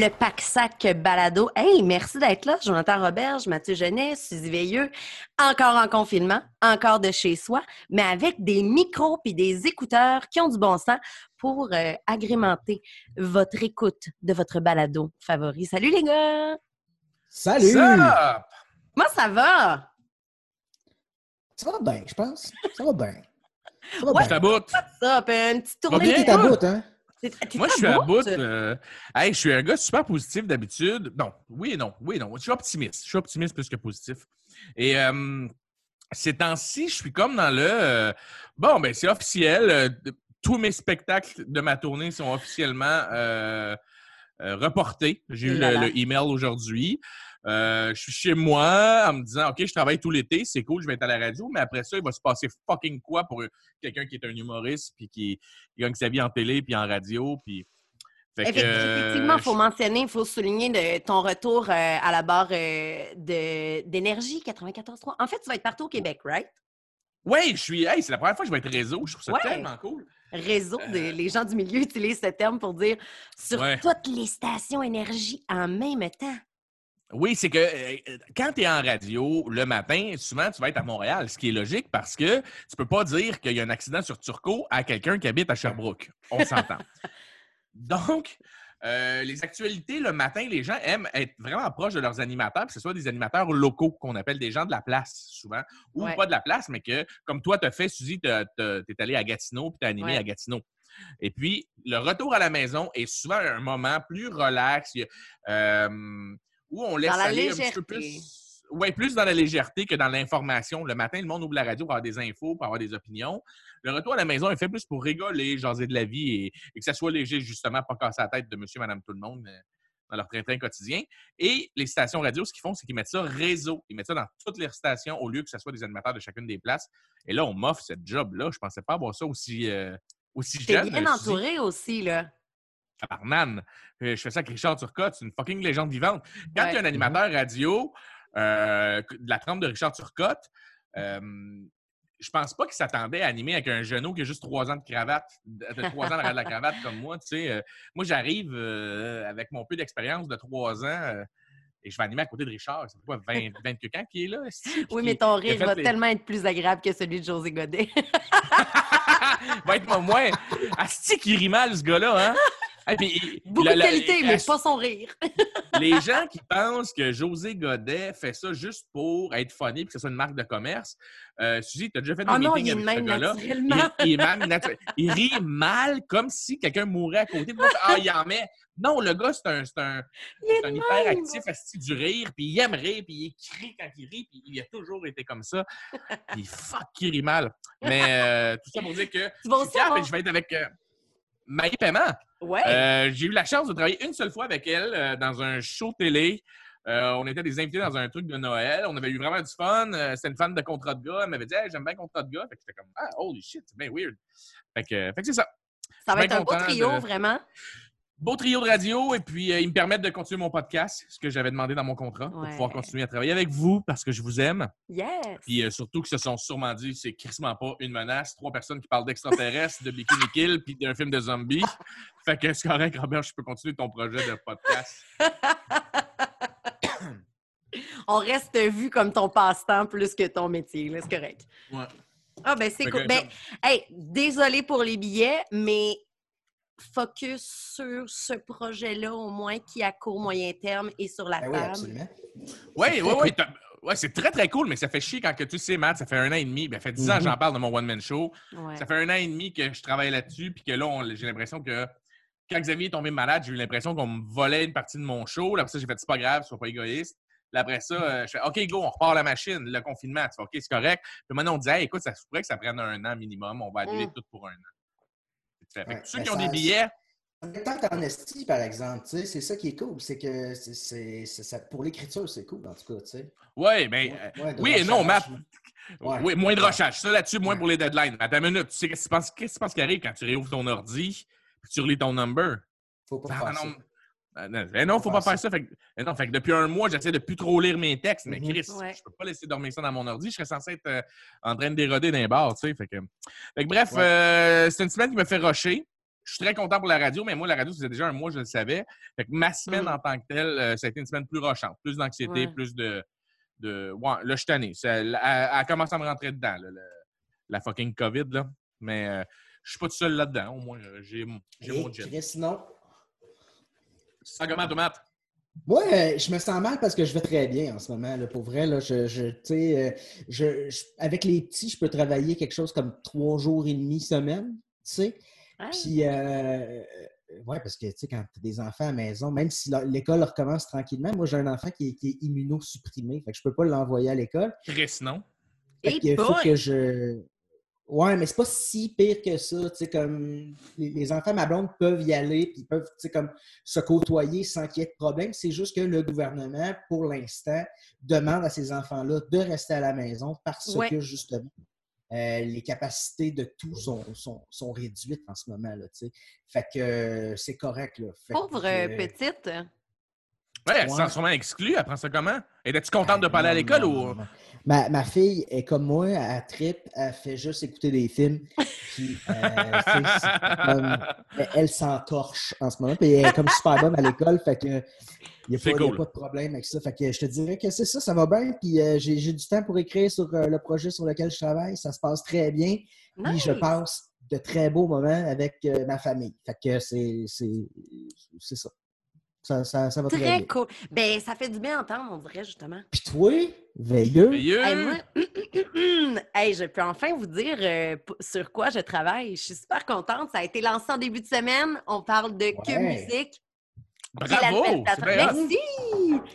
le pack-sac balado. Hey, merci d'être là, Jonathan Roberge, Mathieu Genet, Suzy Veilleux, encore en confinement, encore de chez soi, mais avec des micros et des écouteurs qui ont du bon sens pour euh, agrémenter votre écoute de votre balado favori. Salut les gars! Salut! Ça! Moi, ça va? Ça va bien, je pense. Ça va bien. Ça va Ouais. Je bien. t'aboute. Une petite tournée. bien? De hein? Moi, je suis à bout? euh, hey, je suis un gars super positif d'habitude. Non, oui et non, oui et non. Je suis optimiste. Je suis optimiste plus que positif. Et euh, ces temps-ci, je suis comme dans le... euh, bon, ben c'est officiel. euh, tous mes spectacles de ma tournée sont officiellement reportés. J'ai eu là le, le email aujourd'hui. Euh, je suis chez moi en me disant, OK, je travaille tout l'été, c'est cool, je vais être à la radio, mais après ça, il va se passer fucking quoi pour quelqu'un qui est un humoriste puis qui, qui gagne sa vie en télé puis en radio. Puis... Fait que, Effect- euh, Effectivement, il faut je- mentionner, il faut souligner de- ton retour euh, à la barre euh, de- d'énergie 94.3. En fait, tu vas être partout au Québec, right? Ouais, je suis. Hey, c'est la première fois que je vais être réseau. Je trouve ça Ouais. tellement cool. Réseau, de- les gens du milieu utilisent ce terme pour dire sur Euh. Ouais. toutes les stations énergie en même temps. Oui, c'est que euh, quand tu es en radio le matin, souvent tu vas être à Montréal, ce qui est logique parce que tu peux pas dire qu'il y a un accident sur Turcot à quelqu'un qui habite à Sherbrooke. On s'entend. Donc, euh, les actualités le matin, les gens aiment être vraiment proches de leurs animateurs, que ce soit des animateurs locaux qu'on appelle des gens de la place souvent, ou Ouais. pas de la place, mais que comme toi, tu as fait, Suzy, tu es allé à Gatineau puis tu as animé Ouais. à Gatineau. Et puis, le retour à la maison est souvent un moment plus relax. euh, où on laisse la aller un petit peu plus. Oui, plus dans la légèreté que dans l'information. Le matin, le monde ouvre la radio pour avoir des infos, pour avoir des opinions. Le retour à la maison est fait plus pour rigoler, jaser de la vie et, et que ça soit léger, justement, pas casser la tête de monsieur, madame, tout le monde euh, dans leur train-train quotidien. Et les stations radio, ce qu'ils font, c'est qu'ils mettent ça réseau. Ils mettent ça dans toutes les stations au lieu que ce soit des animateurs de chacune des places. Et là, on m'offre cette job-là. Je pensais pas avoir ça aussi, euh, aussi T'es bien entouré aussi, là. Tabarnane. Euh, Je fais ça avec Richard Turcotte, c'est une fucking légende vivante. Quand Ouais. il y a un animateur radio euh, de la trempe de Richard Turcotte, euh, je pense pas qu'il s'attendait à animer avec un genou qui a juste trois ans de cravate, de de trois ans derrière la cravate comme moi. Tu sais, Euh, moi, j'arrive euh, avec mon peu d'expérience de trois ans euh, et je vais animer à côté de Richard. C'est quoi, 20, 20 que quand qui est là? Oui, mais ton rire fait va les- tellement être plus agréable que celui de José Godet. va être moi moins. Asti qui rit mal, ce gars-là, hein? Puis, Beaucoup la- de la- qualité, mais pas son rire. les gens qui pensent que José Godet fait ça juste pour être funny et que ce soit une marque de commerce, euh, Suzy, tu as déjà fait des Ah non, meetings avec ce gars-là. Il, il rit mal comme si quelqu'un mourait à côté. Puis ah, il en met. Non, le gars, c'est un, un, un hyperactif asti du rire, puis il aime rire, puis il crie quand il rit, puis il a toujours été comme ça. Puis fuck, il rit mal. Mais euh, tout ça pour dire que vas je suis fier, vais être avec euh, Maï Paiement. Ouais. Euh, j'ai eu la chance de travailler une seule fois avec elle euh, dans un show télé. Euh, on était des invités dans un truc de Noël. On avait eu vraiment du fun. C'était une fan de contrat de gars. Elle m'avait dit Hey, J'aime bien contrat de gars. Fait que j'étais comme Ah, holy shit, c'est bien weird. Fait que, fait que c'est ça. ça va être un beau trio, de- vraiment. Beau trio de radio. Et puis, euh, ils me permettent de continuer mon podcast, ce que j'avais demandé dans mon contrat, pour pouvoir continuer à travailler avec vous parce que je vous aime. Yes. Puis euh, surtout qu'ils se sont sûrement dit c'est crissement pas une menace. Trois personnes qui parlent d'extraterrestres, de Bikini Kill, puis d'un film de zombies. Fait que c'est correct, Robert, je peux continuer ton projet de podcast. On reste vu comme ton passe-temps plus que ton métier, c'est correct. Ouais. Ah, ben c'est cool. que, Ben, hey, désolé pour les billets, mais focus sur ce projet-là, au moins, qui à court, moyen terme et sur la Ben oui, table. absolument. Oui, C'est oui, très oui. Ouais, c'est très, très cool, mais ça fait chier quand que tu sais, Matt, ça fait un an et demi, ben, ça fait dix ans que Mhm. j'en parle de mon one-man show. Ouais. Ça fait un an et demi que je travaille là-dessus, puis que là, on- j'ai l'impression que quand Xavier est tombé malade, j'ai eu l'impression qu'on me volait une partie de mon show. Là, après ça, j'ai fait, c'est pas grave, sois pas égoïste. Là, après ça, euh, je fais, OK, go, on repart la machine, le confinement. Tu fais, OK, c'est correct. Puis maintenant, on dit, hey, écoute, ça se pourrait que ça prenne un an minimum, on va annuler Mm. tout pour un an. Fait que ceux mais qui ont ça- des billets, En étant en esti, par exemple, c'est ça qui est cool. C'est que ça- pour l'écriture, c'est cool, en tout cas, tu sais. ouais, ben, euh, Ouais, oui et non. Ouais. Oui, moins de recherche. Ça, là-dessus, moins pour les deadlines. Attends une minute. Tu sais, qu'est-ce que tu penses, qu'est-ce que tu penses qui arrive quand tu réouvres ton ordi puis tu relis ton number? Faut pas faire ça. Non, ben non, faut pas faire ça. Fait que, non, fait que depuis un mois, j'essaie de plus trop lire mes textes. Mais Mhm. Chris, Ouais. je peux pas laisser dormir ça dans mon ordi. Je serais censé être euh, en train de déroder les bars, tu sais. Fait que, fait que bref, Ouais. euh, c'est une semaine qui me fait rusher. je suis très content pour la radio, mais moi, la radio, c'était déjà un mois, je le savais. Fait que ma semaine Mm. en tant que telle, euh, ça a été une semaine plus rochante, plus d'anxiété, Ouais. plus de, de. Ouais, là, je suis tanné. Ça- Elle, elle- commence à me rentrer dedans, là, le- la fucking COVID, là. Mais euh, je suis pas tout seul là-dedans. Au moins, j'ai mon- j'ai mon Et jet. Chris, sinon, Ça comment, tomate? Moi, euh, je me sens mal parce que je vais très bien en ce moment. Là, pour vrai, là, je, je, tu sais, euh, je, je- avec les petits, je peux travailler quelque chose comme trois jours et demi semaine. Tu sais. Ah, Puis, euh, ouais, parce que tu sais, quand tu as des enfants à la maison, même si l'école recommence tranquillement, moi, j'ai un enfant qui est, qui est immunosupprimé. Fait que je peux pas l'envoyer à l'école. Chris, non? Fait que faut que je. Ouais, mais c'est pas si pire que ça. Tu sais, comme les, les enfants, ma blonde peuvent y aller, puis peuvent, tu sais, comme se côtoyer sans qu'il y ait de problème. C'est juste que le gouvernement, pour l'instant, demande à ces enfants-là de rester à la maison parce Ouais. que, justement, euh, les capacités de tout sont, sont, sont réduites en ce moment. Là, tu sais. fait que euh, c'est correct. Là. Fait Pauvre que, euh, euh, petite. Ouais, elle se Ouais. sent sûrement exclue. Elle prend ça comment? Étais-tu contente de Ah, pas aller à non, l'école ou. Ma, ma fille est comme moi, elle tripe, elle fait juste écouter des films. Puis, euh, tu elle, elle s'entorche en ce moment. Puis elle est comme super bonne à l'école. Fait que il n'y a, a pas de problème avec ça. Fait que je te dirais que c'est ça, ça va bien. Puis euh, j'ai j'ai du temps pour écrire sur euh, le projet sur lequel je travaille. Ça se passe très bien. Puis je passe de très beaux moments avec euh, ma famille. Fait que c'est c'est- c'est ça. Ça, ça. ça va très, Très bien. cool. Ben, ça fait du bien entendre, on dirait, justement. Puis toi, veilleux. Veilleux. Hey, moi, hey, je peux enfin vous dire euh, sur quoi je travaille. Je suis super contente. Ça a été lancé en début de semaine. On parle de Ouais. Musique. Bravo! hot. Merci!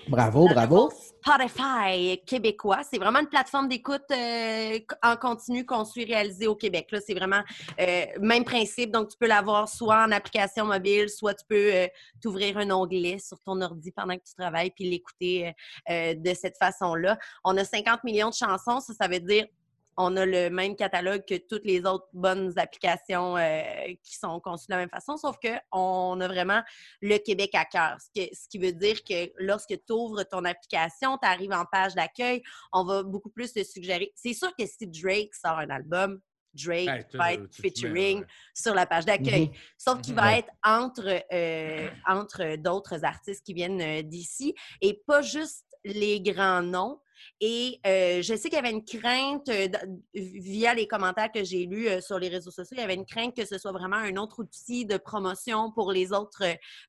Bravo, bravo. Spotify québécois. C'est vraiment une plateforme d'écoute euh, en continu qu'on suit réalisée au Québec. Là, c'est vraiment euh, même principe. Donc, tu peux l'avoir soit en application mobile, soit tu peux euh, t'ouvrir un onglet sur ton ordi pendant que tu travailles puis l'écouter euh, de cette façon-là. On a 50 millions de chansons. Ça, ça veut dire on a le même catalogue que toutes les autres bonnes applications euh, qui sont conçues de la même façon, sauf qu'on a vraiment le Québec à cœur. Ce, que- ce qui veut dire que lorsque tu ouvres ton application, tu arrives en page d'accueil, on va beaucoup plus te suggérer. C'est sûr que si Drake sort un album, Drake Hey, tu- va être mets, featuring ouais. sur la page d'accueil. Mhm. Sauf qu'il va être entre, euh, entre d'autres artistes qui viennent euh, d'ici et pas juste les grands noms. Et euh, je sais qu'il y avait une crainte, euh, via les commentaires que j'ai lus euh, sur les réseaux sociaux, il y avait une crainte que ce soit vraiment un autre outil de promotion pour les autres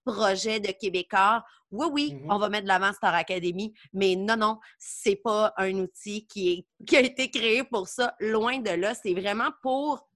projets de Québécois. Oui, oui, Mhm. on va mettre de l'avant Star Academy, mais non, non, c'est pas un outil qui, est, qui a été créé pour ça. Loin de là, c'est vraiment pour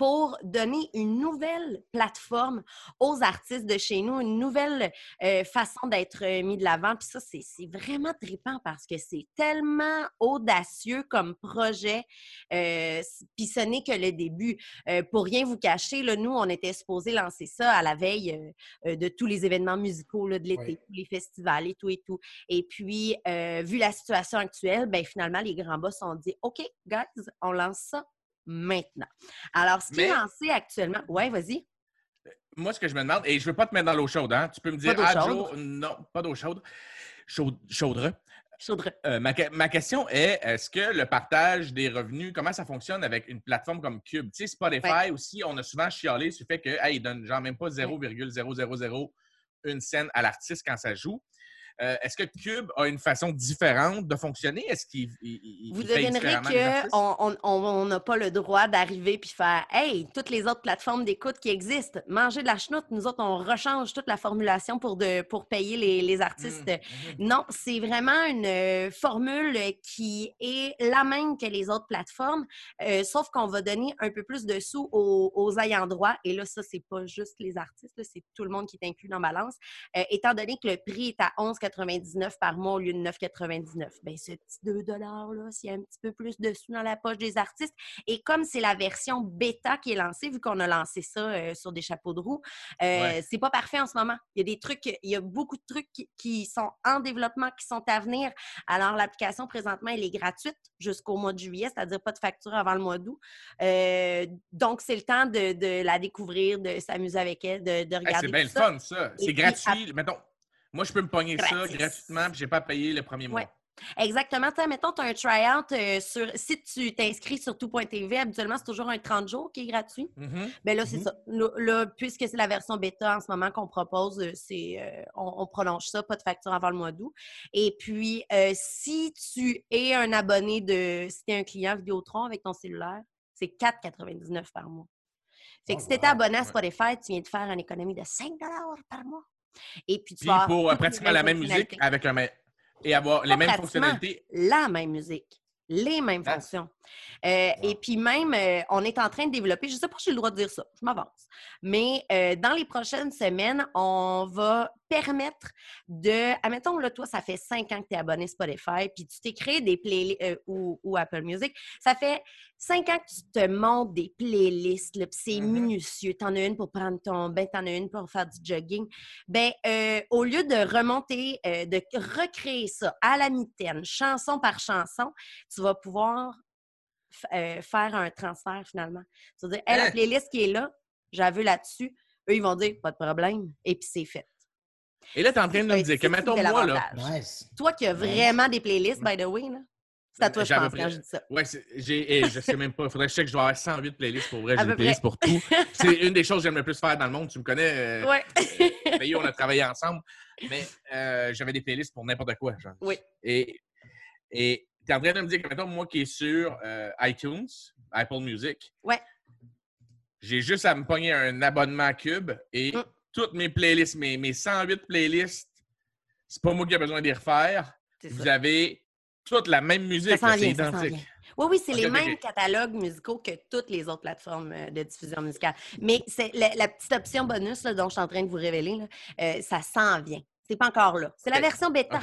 pour donner une nouvelle plateforme aux artistes de chez nous, une nouvelle euh, façon d'être euh, mis de l'avant. Puis ça, c'est vraiment trippant parce que c'est tellement audacieux comme projet. Euh, Puis ce n'est que le début. Euh, pour rien vous cacher, là, nous, on était supposé lancer ça à la veille de tous les événements musicaux là, de l'été, Oui. tous les festivals et tout et tout. Et puis, vu la situation actuelle, ben finalement, les grands boss ont dit OK, guys, on lance ça maintenant. Alors, ce qui est lancé actuellement. Ouais, vas-y. Moi, ce que je me demande, et je veux pas te mettre dans l'eau chaude, hein? Tu peux me dire, d'eau ah, chaude. Joe, non, pas d'eau chaude. Chaude, chaudre. Chaudre. Euh, ma, ma question est, est-ce que le partage des revenus, comment ça fonctionne avec une plateforme comme Cube? Tu sais, Spotify aussi, on a souvent chialé sur le fait que, hey, ils donnent genre même pas 0,000 scène à l'artiste quand ça joue. Euh, est-ce que Cube a une façon différente de fonctionner? Est-ce qu'il il- il- Vous devinerez artistes? qu'on n'a on, on n'a pas le droit d'arriver puis faire Hey, toutes les autres plateformes d'écoute qui existent, manger de la chenoute, nous autres, on rechange toute la formulation pour, de, pour payer les, les artistes. Mhm, mhm. Non, c'est vraiment une euh, formule qui est la même que les autres plateformes, euh, sauf qu'on va donner un peu plus de sous aux, aux ayants droit. Et là, ça, c'est pas juste les artistes, c'est tout le monde qui est inclus dans Balance. Euh, étant donné que le prix est à 11,99 par mois au lieu de 9,99, bien, ce petit 2 là s'il y a un petit peu plus de sous dans la poche des artistes. Et comme c'est la version bêta qui est lancée, vu qu'on a lancé ça euh, sur des chapeaux de roue, euh, Ouais. c'est pas parfait en ce moment. Il y a des trucs, il y a beaucoup de trucs qui, qui sont en développement, qui sont à venir. Alors, l'application, présentement, elle est gratuite jusqu'au mois de juillet, c'est-à-dire pas de facture avant le mois d'août. Euh, donc, c'est le temps de, de la découvrir, de s'amuser avec elle, de, de Hey, regarder c'est bien le fun, ça. C'est puis, gratuit. Mettons, moi, je peux me pogner ça gratuitement, puis je n'ai pas payé le premier mois. Ouais. Exactement. Tu sais, mettons, tu as un try-out euh, sur. Si tu t'inscris sur tout.tv, habituellement, c'est toujours un 30 jours qui est gratuit. Mhm. Ben là, c'est Mhm. ça. Là, puisque c'est la version bêta en ce moment qu'on propose, euh, c'est euh, on, on prolonge ça, pas de facture avant le mois d'août. Et puis, euh, si tu es un abonné de. Si tu es un client Vidéotron avec ton cellulaire, c'est 4,99 par mois. Fait que Oh, si tu étais wow. abonné à. Spotify, tu viens de faire une économie de 5 par mois. Et puis, tu Puis vas pour euh, pratiquement la même musique avec un. Et avoir les mêmes fonctionnalités. la même musique, les mêmes Ah. fonctions. Euh, Wow. Et puis même, euh, on est en train de développer, je ne sais pas si j'ai le droit de dire ça, je m'avance, mais euh, dans les prochaines semaines, on va permettre de, admettons, là, toi, ça fait cinq ans que tu es abonné Spotify, puis tu t'es créé des playlists, euh, ou, ou Apple Music, ça fait cinq ans que tu te montes des playlists, là, puis c'est Mhm. minutieux, tu en as une pour prendre ton bain, tu en as une pour faire du jogging, ben euh, au lieu de remonter, euh, de recréer ça à la mitaine, chanson par chanson, tu vas pouvoir euh, faire un transfert finalement. Tu vas dire, Hey, Hein? la playlist qui est là, j'avais là-dessus. Eux, ils vont dire, pas de problème. Et puis c'est fait. Et là, tu es en train de me Ben, dire que, mettons, moi, là. Nice. Toi qui as Nice. vraiment des playlists, by the way, là, c'est à toi, je à pense, près- quand je dis ça. Ouais, c'est- j'ai, et je sais même pas. Il faudrait que je sais que je vais avoir 108 playlists pour vrai. À J'ai des playlists pour tout. C'est une des choses que j'aime le plus faire dans le monde. Tu me connais. euh, Ouais. D'ailleurs, on a travaillé ensemble. Mais euh, j'avais des playlists pour n'importe quoi. genre. Oui. Et et tu es en train de me dire que, mettons, moi qui est sur euh, iTunes, Apple Music, Ouais. j'ai juste à me pogner un abonnement Cube et Mm. Toutes mes playlists, mes, mes 108 playlists, c'est pas moi qui ai besoin les refaire. Vous ça. avez toute la même musique. c'est identique. Oui, oui, c'est les mêmes catalogues musicaux que toutes les autres plateformes euh, de diffusion musicale. Mais c'est la, la petite option bonus là, dont je suis en train de vous révéler, là, euh, ça s'en vient. C'est pas encore là. C'est la version bêta.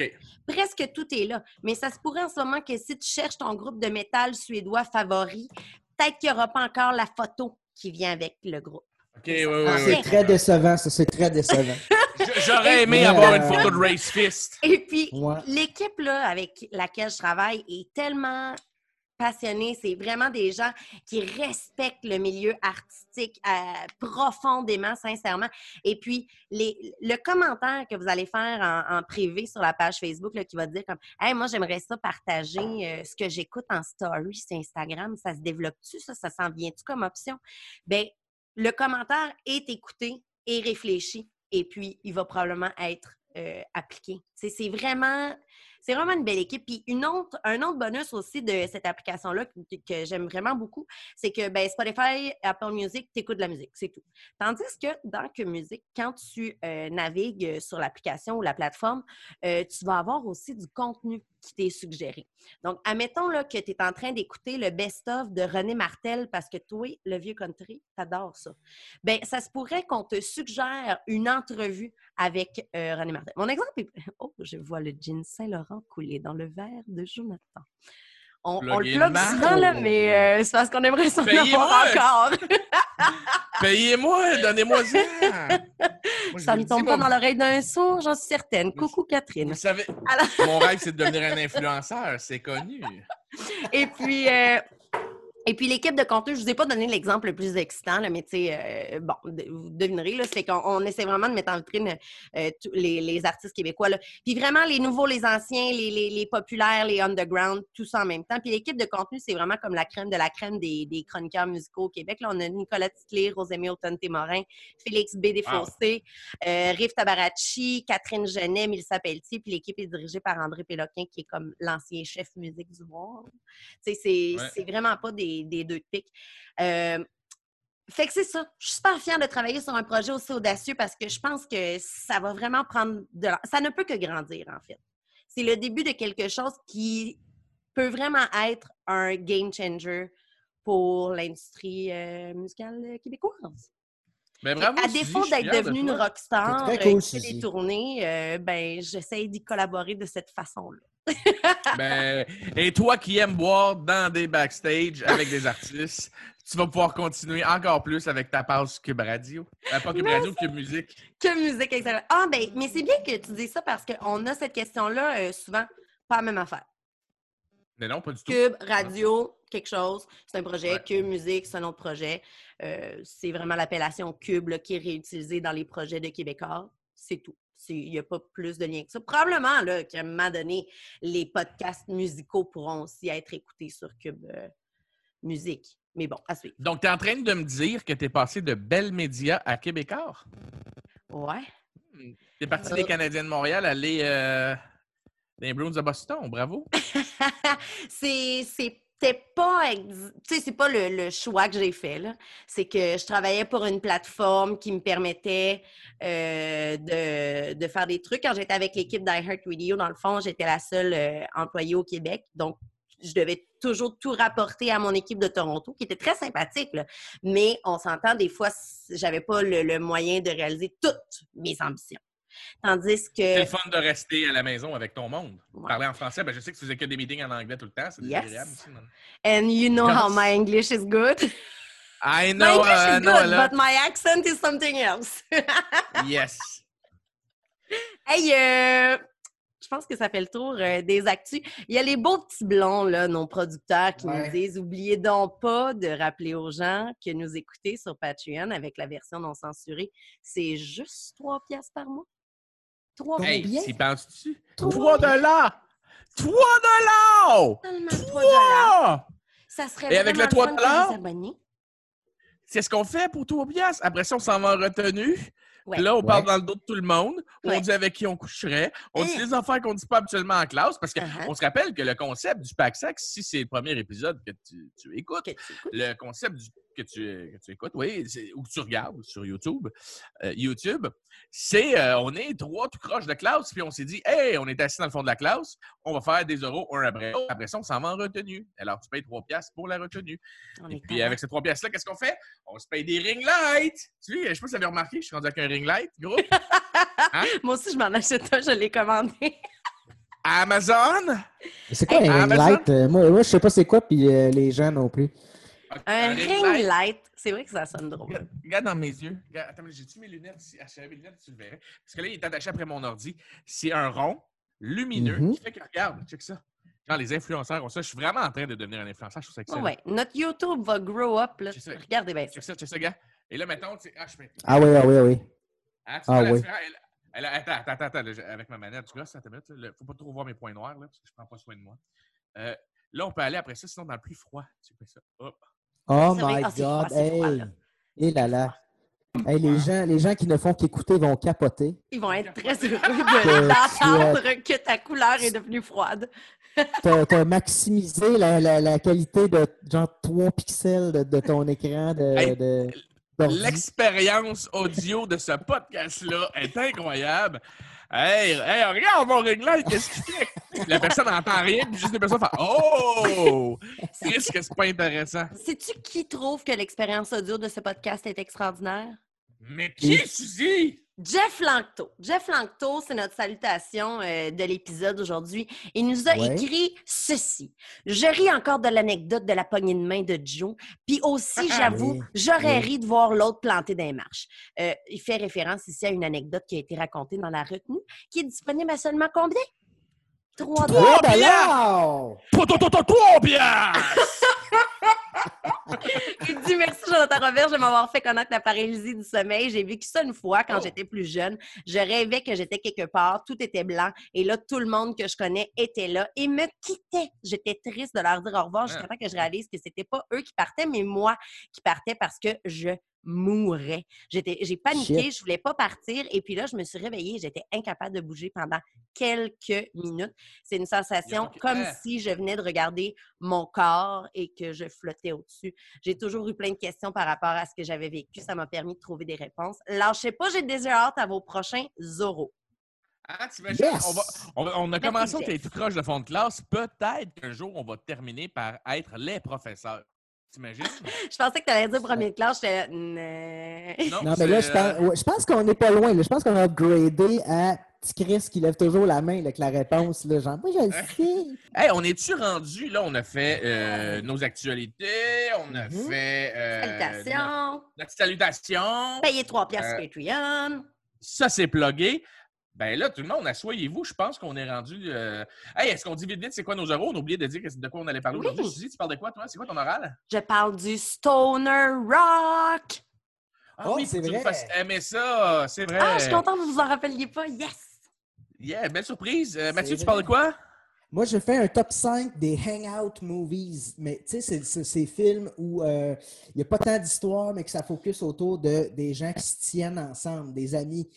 Presque tout est là. Mais ça se pourrait en ce moment que si tu cherches ton groupe de métal suédois favori, peut-être qu'il n'y aura pas encore la photo qui vient avec le groupe. OK, oui, oui, Ah, oui. c'est très décevant, ça, c'est très décevant. J'aurais aimé avoir une photo de Race Fist. Et puis, Ouais. l'équipe là, avec laquelle je travaille est tellement passionnée. C'est vraiment des gens qui respectent le milieu artistique euh, profondément, sincèrement. Et puis, les, le commentaire que vous allez faire en, en privé sur la page Facebook là, qui va dire comme Hey, moi, j'aimerais ça partager euh, ce que j'écoute en story sur Instagram. Ça se développe-tu? Ça, ça s'en vient-tu comme option? Bien, le commentaire est écouté et réfléchi. Et puis, il va probablement être euh, appliqué. C'est vraiment, vraiment une belle équipe. Puis une un autre bonus aussi de cette application-là que, que j'aime vraiment beaucoup, c'est que ben, Spotify, Apple Music, tu écoutes de la musique, c'est tout. Tandis que dans Que Musique, quand tu euh, navigues sur l'application ou la plateforme, euh, tu vas avoir aussi du contenu qui t'est suggéré. Donc, admettons là, que tu es en train d'écouter le best-of de René Martel parce que toi, le vieux country, t'adores ça. Bien, ça se pourrait qu'on te suggère une entrevue avec euh, René Martel. Mon exemple est... Oh, je vois le jean Saint-Laurent couler dans le verre de Jonathan. On, on le Plug souvent, là, mais euh, c'est parce qu'on aimerait s'en avoir encore. Payez-moi, donnez-moi ça. Moi, ça ne tombe pas mon- dans l'oreille d'un sourd, j'en suis certaine. Coucou Catherine. Vous savez, Alors- mon rêve, c'est de devenir un influenceur. C'est connu. Et puis, euh, et puis l'équipe de contenu, je ne vous ai pas donné l'exemple le plus excitant, là, mais tu sais, euh, bon, vous devinerez, là, c'est qu'on on essaie vraiment de mettre en vitrine euh, tous les, les artistes québécois. Là. Puis vraiment, les nouveaux, les anciens, les, les- les populaires, les underground, tout ça en même temps. Puis l'équipe de contenu, c'est vraiment comme la crème de la crème des, des chroniqueurs musicaux au Québec. Là, on a Nicolas Titley, Rosemée Automne-Témorin, Félix B. Desfossés, euh, Riff Tabaracci, Catherine Genet, Mélissa Pelletier. Puis l'équipe est dirigée par André Péloquin, qui est comme l'ancien chef musique du voir. Tu sais, c'est Ouais. c'est vraiment pas des, des deux de pique. Euh, fait que c'est ça. Je suis super fière de travailler sur un projet aussi audacieux parce que je pense que ça va vraiment prendre de. Ça ne peut que grandir, en fait. C'est le début de quelque chose qui peut vraiment être un game changer pour l'industrie euh, musicale québécoise. Ben, bravo, à défaut d'être de devenue une rockstar euh, très cool, qui fait des tournées, euh, ben j'essaie d'y collaborer de cette façon-là. Ben, et toi qui aimes boire dans des backstage avec des artistes, tu vas pouvoir continuer encore plus avec ta passe Cube Radio. Euh, pas Cube Radio, Cube Musique. Que musique exactement. Ah, ben, mais c'est bien que tu dis ça parce qu'on a cette question-là euh, souvent, pas la même affaire. Mais non, pas du tout. Cube, radio, quelque chose, c'est un projet. Ouais. Cube, musique, c'est un autre projet. Euh, c'est vraiment l'appellation Cube là, qui est réutilisée dans les projets de Québécois. C'est tout. Il n'y a pas plus de lien que ça. Probablement là, qu'à un moment donné, les podcasts musicaux pourront aussi être écoutés sur Cube euh, Musique. Mais bon, à suivre. Donc, tu es en train de me dire que tu es passé de Bell Média à Québécois? Ouais. Tu es parti Euh. des Canadiens de Montréal, aller euh, les Bruins de Boston. Bravo. c'est c'était pas c'est pas le, le choix que j'ai fait c'est que je travaillais pour une plateforme qui me permettait euh, de, de faire des trucs quand j'étais avec l'équipe d'iHeartRadio dans le fond j'étais la seule euh, employée au Québec donc je devais toujours tout rapporter à mon équipe de Toronto, qui était très sympathique, là. mais on s'entend, des fois, j'avais pas le, le moyen de réaliser toutes mes ambitions. Tandis C'est que le fun de rester à la maison avec ton monde. Ouais. Parler en français, ben, je sais que tu faisais que des meetings en anglais tout le temps. C'est Yes. désagréable aussi. And you know how my English is good. I my know, English uh, is good, but my accent is something else. Yes. hey, euh, je pense que ça fait le tour euh, des actus. Il y a les beaux petits blonds, là, nos producteurs, qui Ouais. nous disent oubliez donc pas de rappeler aux gens que nous écouter sur Patreon avec la version non censurée, c'est juste 3 piastres par mois. 3 Combien? Hey, t'y penses-tu? Trois 3 dollars! 3 dollars! Seulement 3 dollars. Ça serait Et avec le 3 fun que dollars? C'est ce qu'on fait pour 3 piastres. Après ça, on s'en va en retenue. Ouais. Là, on parle Ouais. dans le dos de tout le monde. On Ouais. dit avec qui on coucherait. On dit Hein? des affaires qu'on ne dit pas habituellement en classe. Parce qu'on Uh-huh. se rappelle que le concept du pack sac, si c'est le premier épisode que tu, tu écoutes, Que tu écoutes. le concept du- que, tu, que tu écoutes, oui, ou que tu regardes sur YouTube, euh, YouTube, c'est euh, on est trois tout croches de classe, puis on s'est dit, hey, on est assis dans le fond de la classe, on va faire des euros un après l'autre. Après ça, on s'en va en retenue. Alors, tu payes trois piastres pour la retenue. On Et puis, avec ces trois piastres-là, qu'est-ce qu'on fait? On se paye des ring lights. Tu sais, je sais pas si vous avez remarqué, je suis rendu avec un ring light, gros. Moi aussi, je m'en achète un, je l'ai commandé. Amazon? C'est quoi Hey, un ring Amazon? light? Euh, moi, moi, je sais pas c'est quoi, puis euh, les gens non plus. Un ring light. C'est vrai que ça sonne drôle. Regarde, regarde dans mes yeux. Regarde, attends, j'ai-tu mes lunettes ici? Ah, si j'avais mes lunettes, tu le verrais. Parce que là, il est attaché après mon ordi. C'est un rond lumineux Mhm. qui fait que, regarde, check ça. Genre, les influenceurs ont ça. Je suis vraiment en train de devenir un influenceur. Je trouve ça excellent. Ouais, notre YouTube va grow up. Là. Ça. Regardez bien ça. Check ça, check ça, gars. Et là, mettons, tu sais, ah, je mets. Ah oui, ah oui, ah oui. Ah, tu Ah vois la oui. différence? Elle- attends, attends, attends, là, avec ma manette, tu vois, ça minute. Il faut pas trop voir mes points noirs, là, parce que je prends pas soin de moi. Euh, là, on peut aller après ça, sinon dans le plus froid. Tu fais ça. Hop. Oh Vrai. my Ah, God. hey. Et là là. Hey, les, gens, les gens qui ne font qu'écouter vont capoter. Ils vont être très heureux de- d'entendre que ta couleur est devenue froide. T'as as maximisé la, la, la qualité de genre 3 pixels de, de ton écran de, Hey, de- d'ordi. L'expérience audio de ce podcast-là est incroyable. Hey, hey, regarde mon ring light, qu'est-ce qu'il fait? La personne n'entend rien, puis juste les personnes font Oh! Triste que c'est pas intéressant. Sais-tu qui trouve que l'expérience audio de ce podcast est extraordinaire? Mais qui, Suzy? Jeff Lancto. Jeff Lancto, c'est notre salutation euh, de l'épisode aujourd'hui. Il nous a Ouais. écrit ceci. Je ris encore de l'anecdote de la poignée de main de Joe. Puis aussi, j'avoue, Oui, j'aurais oui. ri de voir l'autre planter des marches. Euh, il fait référence ici à une anecdote qui a été racontée dans la retenue, qui est disponible à seulement combien? Trois Trois dollars. Ouais, ben Il dit merci Jonathan Robert de m'avoir fait connaître la paralysie du sommeil. J'ai vécu ça une fois quand Oh. j'étais plus jeune. Je rêvais que j'étais quelque part, tout était blanc et là tout le monde que je connais était là et me quittait. J'étais triste de leur dire au revoir jusqu'à Ah. temps que je réalise que c'était pas eux qui partaient mais moi qui partais parce que je mourais. J'étais j'ai paniqué, Shit. je voulais pas partir et puis là je me suis réveillée, j'étais incapable de bouger pendant quelques minutes. C'est une sensation comme Ah. si je venais de regarder mon corps et que je flottais au-dessus. J'ai toujours eu plein de questions par rapport à ce que j'avais vécu. Ça m'a permis de trouver des réponses. Lâchez pas, j'ai déjà hâte à vos prochains Zorro. Ah, t'imagines? Yes! On, va, on, va- on a Merci, commencé, on était tout croche de fond de classe. Peut-être qu'un jour, on va terminer par être les professeurs. T'imagines? Je pensais que tu allais dire premier de classe. J'étais là, non. Non, mais là, je c'est, pense, euh, ouais, je pense qu'on n'est pas loin. là. Je pense qu'on a upgradé à petit Chris qui lève toujours la main là, avec la réponse. Là, genre, moi, je le sais. Hey, on est-tu rendu? Là, on a fait euh, nos actualités, on a Mhm. fait. euh, Salutations. notre, notre salutation. Payez 3 piastres Euh, sur Patreon. Ça, c'est plugué. Ben là, tout le monde, asseyez-vous. Je pense qu'on est rendu. euh, Hey, est-ce qu'on dit vite vite c'est quoi nos oraux? On a oublié de dire de quoi on allait parler Oui. aujourd'hui. Suzy, tu parles de quoi, toi? C'est quoi ton oral? Je parle du Stoner Rock. Ah Oh, oui, c'est vrai. fasses aimer ça, c'est vrai. Ah, je suis contente que vous vous en rappeliez pas. Yes! Yeah, belle surprise. Euh, Mathieu, tu parles de quoi? Moi, je fais un top 5 des hangout movies. Mais tu sais, c'est- ces films où euh, il n'y a pas tant d'histoire, mais que ça focus autour de des gens qui se tiennent ensemble, des amis.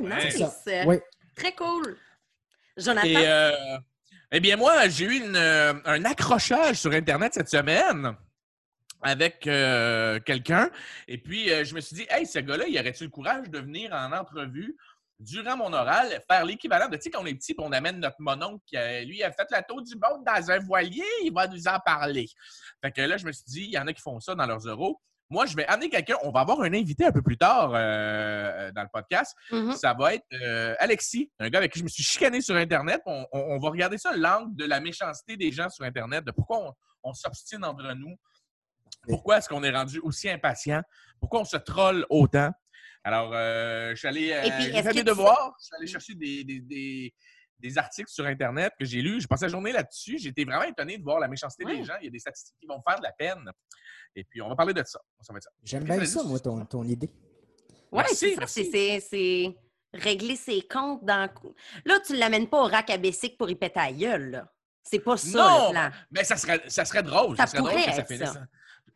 Ouais. Nice! ça. Oui. Très cool. Jonathan? Et, euh, eh bien, moi, j'ai eu une, euh, un accrochage sur Internet cette semaine avec euh, quelqu'un. Et puis, euh, je me suis dit, hey, ce gars-là, il aurait-tu le courage de venir en entrevue durant mon oral, faire l'équivalent de, tu sais, quand on est petit, on amène notre mononcle qui, a- lui, a fait la tour du monde dans un voilier, il va nous en parler. Fait que là, je me suis dit, il y en a qui font ça dans leurs euros. Moi, je vais amener quelqu'un. On va avoir un invité un peu plus tard euh, dans le podcast. Mhm. Ça va être euh, Alexis, un gars avec qui je me suis chicané sur Internet. On, on- on va regarder ça, l'angle de la méchanceté des gens sur Internet, de pourquoi on, on s'obstine entre nous. Pourquoi est-ce qu'on est rendu aussi impatient? Pourquoi on se troll autant? Alors, euh, je suis allé euh, que mes tu- devoirs. Je suis allé chercher des, des- des- des articles sur Internet que j'ai lus. J'ai passé la journée là-dessus. Été vraiment étonné de voir la méchanceté Ouais. des gens. Il y a des statistiques qui vont me faire de la peine. Et puis, on va parler de ça. Ça ça. J'aime bien ça, moi, ton, ton idée. Ouais, Merci, c'est ça. c'est- C'est c'est régler ses comptes dans. Là, tu ne l'amènes pas au rack à Bessic pour y péter à gueule, là. C'est pas ça Non! le plan. Mais ça serait, ça serait drôle. Ça Ça, serait drôle pourrait que ça finisse. ça.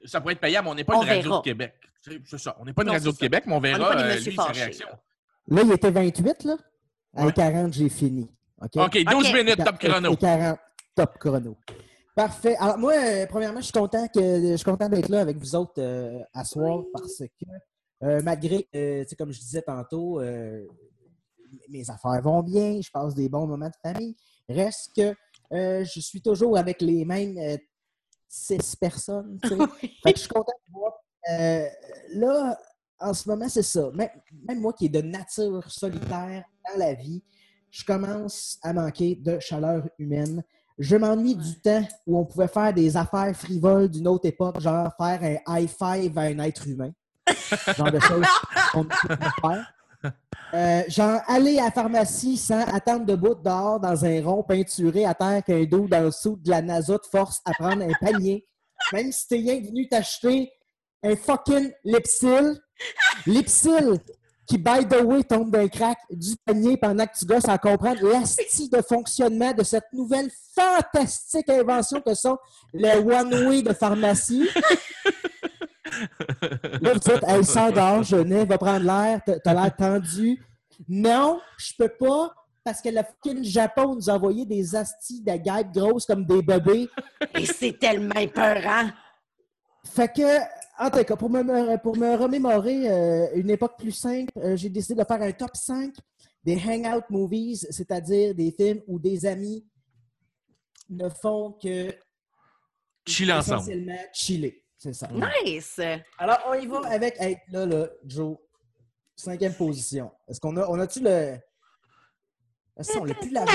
Ça pourrait être payant, mais on n'est pas On une radio verra. de Québec. C'est c'est ça. On n'est pas une Non, radio de Québec, mais on On verra pas des euh, lui, ses fâchés, réactions. là. Là, il était 28, là. À Ouais. 40, j'ai fini. OK? OK, 12 OK. minutes, top chrono. et 40, top chrono. Parfait. Alors, moi, euh, premièrement, je suis content que je suis content d'être là avec vous autres euh, à soir parce que euh, malgré, euh, tu sais, comme je disais tantôt, euh, mes affaires vont bien, je passe des bons moments de famille. Reste que euh, je suis toujours avec les mêmes euh, six personnes. Fait que je suis content de voir. Euh, là, en ce moment, c'est ça. Même, même moi qui est de nature solitaire dans la vie, je commence à manquer de chaleur humaine. Je m'ennuie du temps où on pouvait faire des affaires frivoles d'une autre époque, genre faire un high five à un être humain. Genre de choses qu'on ne peut pas faire. Euh, genre, aller à la pharmacie sans attendre debout dehors dans un rond peinturé à terre qu'un dos dans le sous de la NASA te force à prendre un panier. Même si t'es rien venu t'acheter un fucking Lipsil. Lipsil qui, by the way, tombe d'un crack du panier pendant que tu gosses à comprendre l'asti de fonctionnement de cette nouvelle fantastique invention que sont les one-way de pharmacie. Là, vous dites, hey, sors dehors, Genet, va prendre l'air, t'as t'as l'air tendu. Non, je peux pas, parce que le fucking Japon nous a envoyé des astis de guêpes grosses comme des bébés. Et c'est tellement épeurant. Fait que, en tout cas, pour me, pour me remémorer euh, une époque plus simple, euh, j'ai décidé de faire un top 5 des hangout movies, c'est-à-dire des films où des amis ne font que Chill ensemble. essentiellement chiller. C'est ça. Nice! Alors, on y va avec, hey, là, là, Joe, cinquième position. Est-ce qu'on a, on a-tu le... Est-ce qu'on a plus la voix?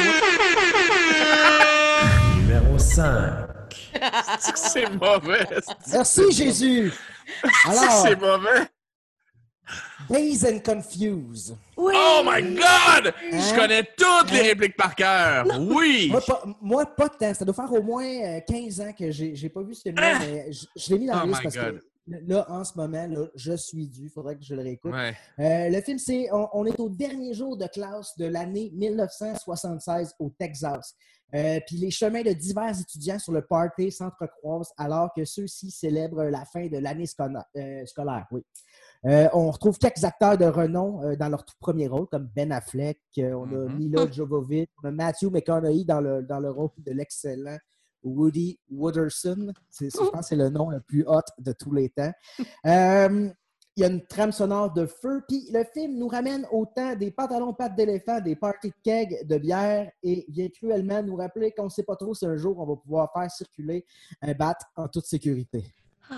Numéro 5. C'est que c'est mauvais. Merci, Jésus! Alors, C'est mauvais. Days and Confused. Oui! Oh my God! Je Hein? connais toutes les Hein? répliques par cœur. Oui! Moi pas, moi, pas de temps. Ça doit faire au moins euh, 15 ans que j'ai j'ai pas vu ce film-là, mais je, je l'ai mis dans la Oh liste my parce God. que là, en ce moment, là, je suis dû. Il faudrait que je le réécoute. Ouais. Euh, le film, c'est on, on est au dernier jour de classe de l'année 1976 au Texas. Euh, Puis les chemins de divers étudiants sur le party s'entrecroisent alors que ceux-ci célèbrent la fin de l'année scolaire. euh, scolaire, oui. Euh, on retrouve quelques acteurs de renom dans leur tout premier rôle, comme Ben Affleck, on a Mhm. Mila Jovovich, on a Matthew McConaughey dans le, dans le rôle de l'excellent Woody Wooderson. Je pense que c'est le nom le plus hot de tous les temps. Euh, il y a une trame sonore de feu. Puis le film nous ramène au temps des pantalons pattes d'éléphant, des parties de keg, de bière et vient cruellement nous rappeler qu'on ne sait pas trop si un jour on va pouvoir faire circuler un bat en toute sécurité.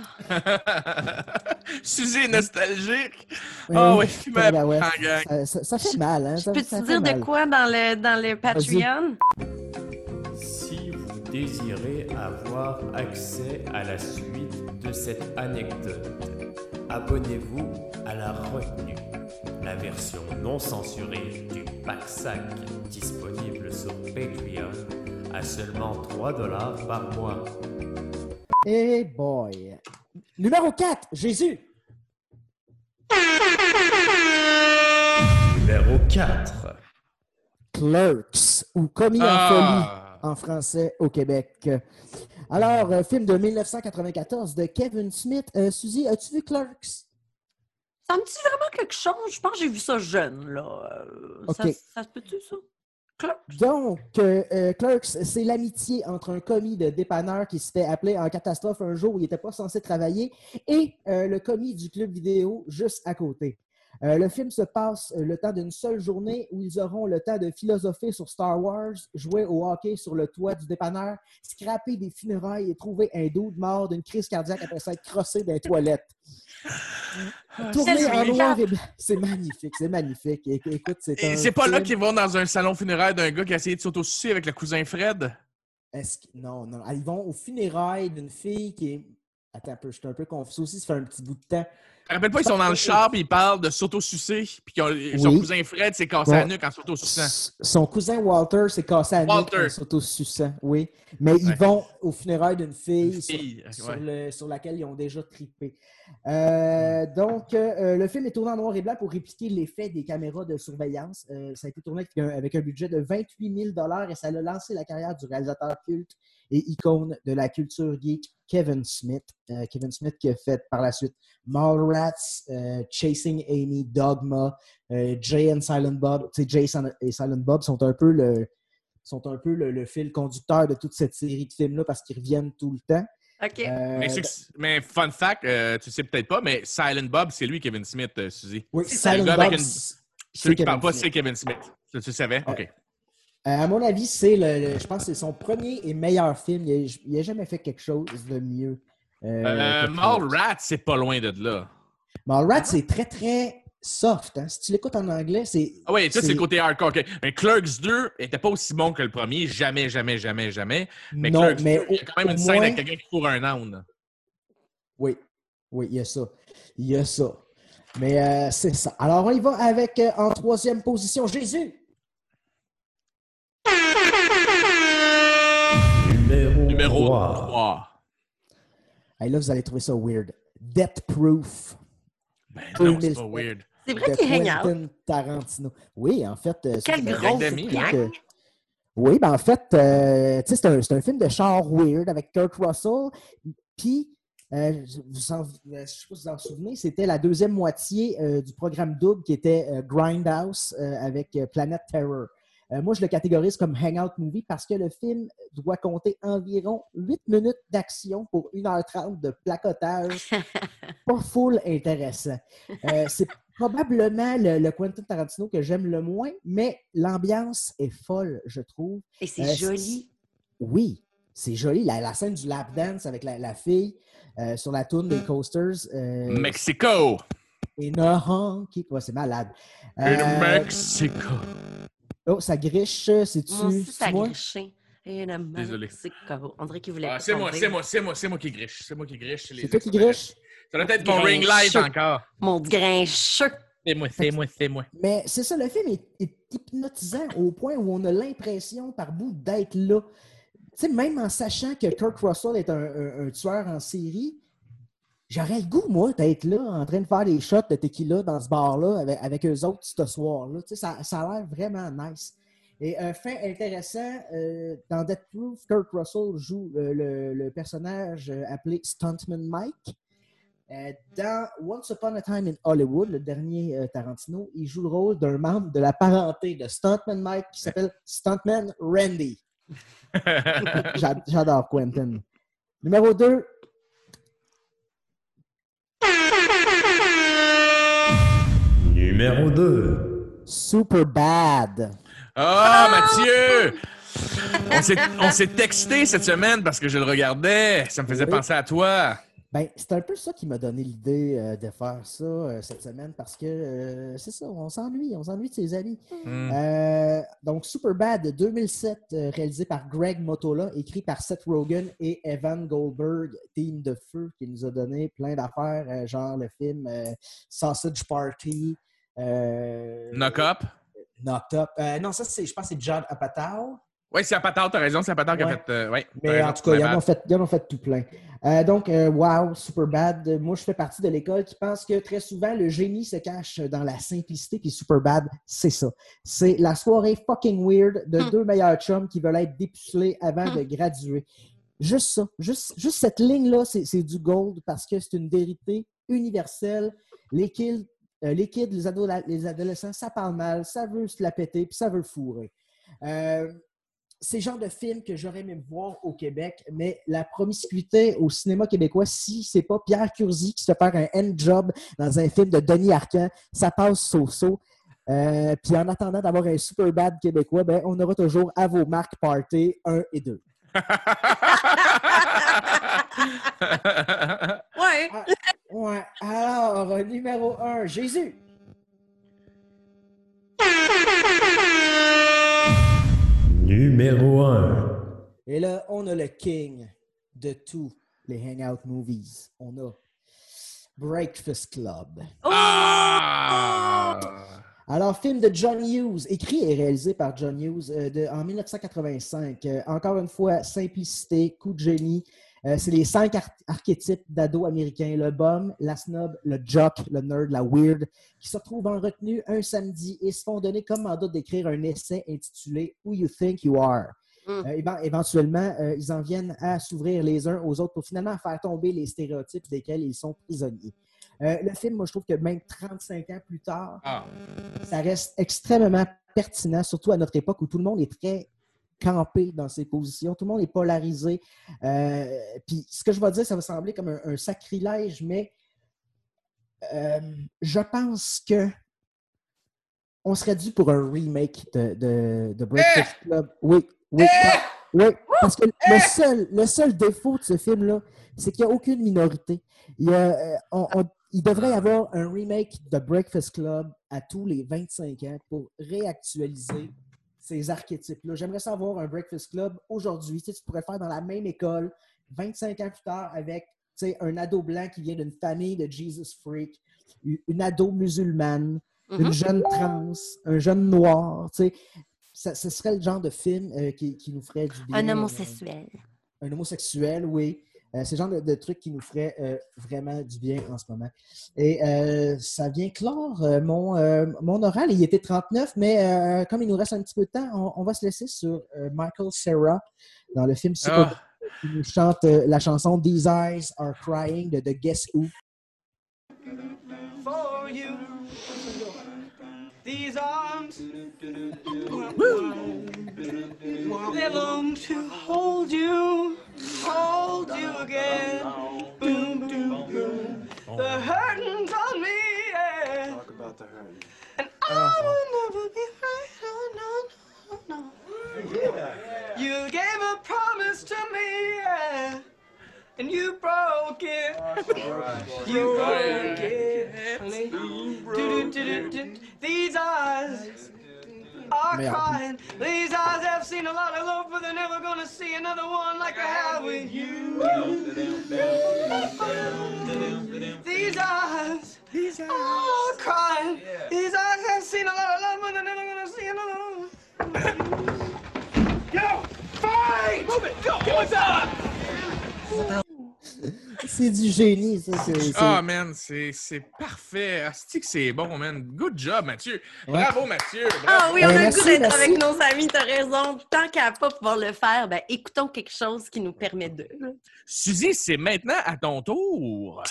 Suzy est nostalgique. Ah oui, fume à ben ouais. Ça, ça- ça fait mal, hein? Ça, ça fait dire de quoi dans le, dans le Patreon? Si vous désirez avoir accès à la suite de cette anecdote, abonnez-vous à la retenue, la version non censurée du pack sac disponible sur Patreon à seulement 3 dollars par mois. Hey boy! Numéro 4, Jésus! Numéro 4. Clerks ou commis ah. en folie en français au Québec. Alors, euh, film de 1994 de Kevin Smith. Euh, Suzy, as-tu vu Clerks? Ça me dit vraiment quelque chose. Je pense que j'ai vu ça jeune, là. Euh, ça, se peut-tu, ça? Clerks. Donc, euh, Clerks, c'est l'amitié entre un commis de dépanneur qui se fait appeler en catastrophe un jour où il n'était pas censé travailler et euh, le commis du club vidéo juste à côté. Euh, le film se passe euh, le temps d'une seule journée où ils auront le temps de philosopher sur Star Wars, jouer au hockey sur le toit du dépanneur, scraper des funérailles et trouver un dude mort d'une crise cardiaque après s'être crossé dans les toilettes. Tourné Quel en noir et blanc. C'est magnifique, c'est magnifique. É- Écoute, c'est Et un c'est pas là qu'ils vont dans un salon funéraire d'un gars qui a essayé de s'autosucer avec le cousin Fred? Est-ce que- Non, non. Ils vont aux funérailles d'une fille qui est. Attends un peu, je suis un peu confus. Ça aussi, ça fait un petit bout de temps. Je te rappelle pas, ils sont dans le char et ils parlent de s'autosucer, puis son Oui. cousin Fred s'est cassé Bon. la nuque en s'autosuçant. Son cousin Walter s'est cassé la nuque Walter. en s'autosuçant, oui. Mais ils Ouais. vont aux funérailles d'une fille, sur- fille, sur, ouais. le- sur laquelle ils ont déjà trippé. Euh, donc, euh, le film est tourné en noir et blanc pour répliquer l'effet des caméras de surveillance. Euh, ça a été tourné avec un, avec un budget de 28 000 et ça a lancé la carrière du réalisateur culte et icône de la culture geek Kevin Smith. Euh, Kevin Smith qui a fait par la suite Mallrats, euh, Chasing Amy, Dogma, euh, Jay and Silent Bob. Tu sais, Jay et Silent Bob sont un peu le sont un peu le, le fil conducteur de toute cette série de films-là parce qu'ils reviennent tout le temps. OK. Euh, Mais, succ- mais fun fact, euh, tu sais peut-être pas, mais Silent Bob, c'est lui, Kevin Smith, euh, Suzy. oui, c'est Silent Bob, une- Celui qui Kevin parle pas, Smith. c'est Kevin Smith. Tu, tu savais? OK. Euh, à mon avis, c'est le, le- je pense que c'est son premier et meilleur film. Il n'a jamais fait quelque chose de mieux. euh, Euh, que Mallrats, c'est pas loin de là. Mallrats, c'est très, très soft. hein? Si tu l'écoutes en anglais, c'est. Ah oui, ça, c'est le côté hardcore. Mais Clerks 2 était pas aussi bon que le premier. Jamais, jamais, jamais, jamais. Mais non, Clerks mais 2, il y a quand même une scène avec quelqu'un qui court un âne. Oui, oui, il y a ça. Il y a ça. Mais euh, c'est ça. Alors, on y va avec, euh, en troisième position, Jésus. Numéro, Numéro 3. 3. Hey, là, vous allez trouver ça weird. Death Proof. Ben non, c'est 2000. pas weird. C'est vrai qu'il out. Quentin Tarantino. Oui, en fait. euh, ça, Quelle c'est un- grosse d'amis, gang. que- Oui, ben en fait, euh, c'est un, un film de char weird avec Kurt Russell. Puis, euh, vous en- je ne sais pas si vous en souvenez, c'était la deuxième moitié euh, du programme double qui était Grindhouse avec Planet Terror. Moi, je le catégorise comme Hangout Movie parce que le film doit compter environ 8 minutes d'action pour 1h30 de placotage. pas full intéressant. C'est probablement le, le Quentin Tarantino que j'aime le moins, mais l'ambiance est folle, je trouve. Et c'est Euh, joli. Oui, c'est joli. La, la scène du lap dance avec la, la fille euh, sur la tourne des coasters. Euh, Mexico! et no qui ouais, c'est malade. In Euh, Mexico! oh, ça griche, c'est-tu Moi aussi, c'est-tu ça moi? griché. Désolé. Mexico. On dirait qu'il voulait Ah, c'est moi, c'est moi, c'est moi, c'est moi qui griche. C'est moi qui griche. C'est toi qui griche? Ça doit être mon ring light encore. Mon grincheux. C'est moi, c'est moi, c'est moi. Mais c'est ça, le film est, est hypnotisant au point où on a l'impression par bout d'être là. Tu sais, même en sachant que Kurt Russell est un, un- un tueur en série, j'aurais le goût, moi, d'être là en train de faire des shots de tequila dans ce bar-là avec, avec eux autres ce soir-là. Tu sais, ça, ça a l'air vraiment nice. Et un fait intéressant, euh, dans Death Proof, Kurt Russell joue euh, le, le personnage euh, appelé Stuntman Mike. Euh, dans Once Upon a Time in Hollywood, le dernier euh, Tarantino, il joue le rôle d'un membre de la parenté de Stuntman Mike qui s'appelle Stuntman Randy. J'a- J'adore Quentin. Numéro 2, Numéro 2. Super Bad. Ah, Mathieu! On s'est- On s'est texté cette semaine parce que je le regardais. Ça me faisait Oui. penser à toi. Ben, c'est un peu ça qui m'a donné l'idée euh, de faire ça euh, cette semaine parce que euh, c'est ça, on s'ennuie, on s'ennuie de ses amis. Euh, donc, Superbad de 2007, euh, réalisé par Greg Motola, écrit par Seth Rogen et Evan Goldberg, team de feu, qui nous a donné plein d'affaires, genre le film Sausage Party. Knock up? Knocked Up. Non, ça, c'est, je pense que c'est John Apatow. Oui, c'est à Patate, t'as raison, c'est à Patate qui a fait. euh, ouais, Mais raison, en tout cas, ils en, ont fait, ils en ont fait tout plein. Euh, donc, euh, wow, Superbad. Euh, Moi, je fais partie de l'école qui pense que très souvent, le génie se cache dans la simplicité. Puis Superbad, c'est ça. C'est la soirée fucking weird de Hmm. deux meilleurs chums qui veulent être dépucelés avant Hmm. de graduer. Juste ça. Juste, juste cette ligne-là, c'est c'est du gold parce que c'est une vérité universelle. Les kids, euh, les, kids les, ado- les adolescents, ça parle mal, ça veut se la péter, puis ça veut le fourrer. Euh, c'est le genre de film que j'aurais aimé voir au Québec, mais la promiscuité au cinéma québécois, si c'est pas Pierre Curzi qui se fait faire un end job dans un film de Denis Arcand, ça passe so-so. Euh, puis en attendant d'avoir un super bad québécois, ben, on aura toujours à vos marques Party 1 et 2. Ouais. Ouais. Alors, numéro 1, Jésus. Numéro 1. Et là, on a le king de tous les Hangout Movies. On a Breakfast Club. Oh! Ah! Alors, film de John Hughes, écrit et réalisé par John Hughes euh, de- en 1985. Euh, encore une fois, simplicité, coup de génie. Euh, c'est les cinq ar- archétypes d'ados américains le bum, la snob, le jock, le nerd, la weird, qui se retrouvent en retenue un samedi et se font donner comme mandat d'écrire un essai intitulé Who You Think You Are. Mm. Euh, éven- éventuellement, euh, ils en viennent à s'ouvrir les uns aux autres pour finalement faire tomber les stéréotypes desquels ils sont prisonniers. Euh, le film, moi, je trouve que même 35 ans plus tard, Ah. ça reste extrêmement pertinent, surtout à notre époque où tout le monde est très campé dans ses positions, tout le monde est polarisé. Euh, Puis ce que je vais dire, ça va sembler comme un, un sacrilège, mais euh, je pense que on serait dû pour un remake de, de, de Breakfast Club. Oui, oui, oui, parce que le seul, le seul défaut de ce film-là, c'est qu'il n'y a aucune minorité. Il, y a, euh, on- on- il devrait y avoir un remake de Breakfast Club à tous les 25 ans pour réactualiser ces archétypes-là. J'aimerais savoir un Breakfast Club aujourd'hui. Tu, sais, tu pourrais le faire dans la même école, 25 ans plus tard, avec tu sais, un ado blanc qui vient d'une famille de Jesus Freak, une ado musulmane, une Mhm. jeune trans, un jeune noir. tu sais. Ça, ce serait le genre de film euh, qui, qui nous ferait du bien. Un euh, homosexuel. un homosexuel, oui. Euh, c'est le genre de, de truc qui nous ferait euh, vraiment du bien en ce moment. Et euh, ça vient clore euh, mon, euh, mon oral. Il était 39, mais euh, comme il nous reste un petit peu de temps, on, on va se laisser sur euh, Michael Cera dans le film Super Ah. qui nous chante euh, la chanson These Eyes Are Crying de The Guess Who. for you. These arms to hold you, hold you again. Boom, boom, boom. The hurting's on me, yeah. Talk about the hurt. And I will never be right. Oh, no, no, no. You gave a promise to me, yeah. And you broke it. You broke it. These eyes are Merde. crying. These eyes have seen a lot of love, but they're never gonna see another one like I have with you. These eyes are crying. These eyes have seen a lot of love, but they're never gonna see another one. Yo, fight! Move it! Go! What's up? C'est du génie, ça. Ah, man, c'est c'est parfait. Asti que c'est bon, man. Good job, Mathieu. Ouais. Bravo, Mathieu. Ah oui, on Ben, a le merci, goût d'être avec nos amis, t'as raison. Tant qu'à pas pouvoir le faire, ben écoutons quelque chose qui nous permet de. Suzy, c'est maintenant à ton tour.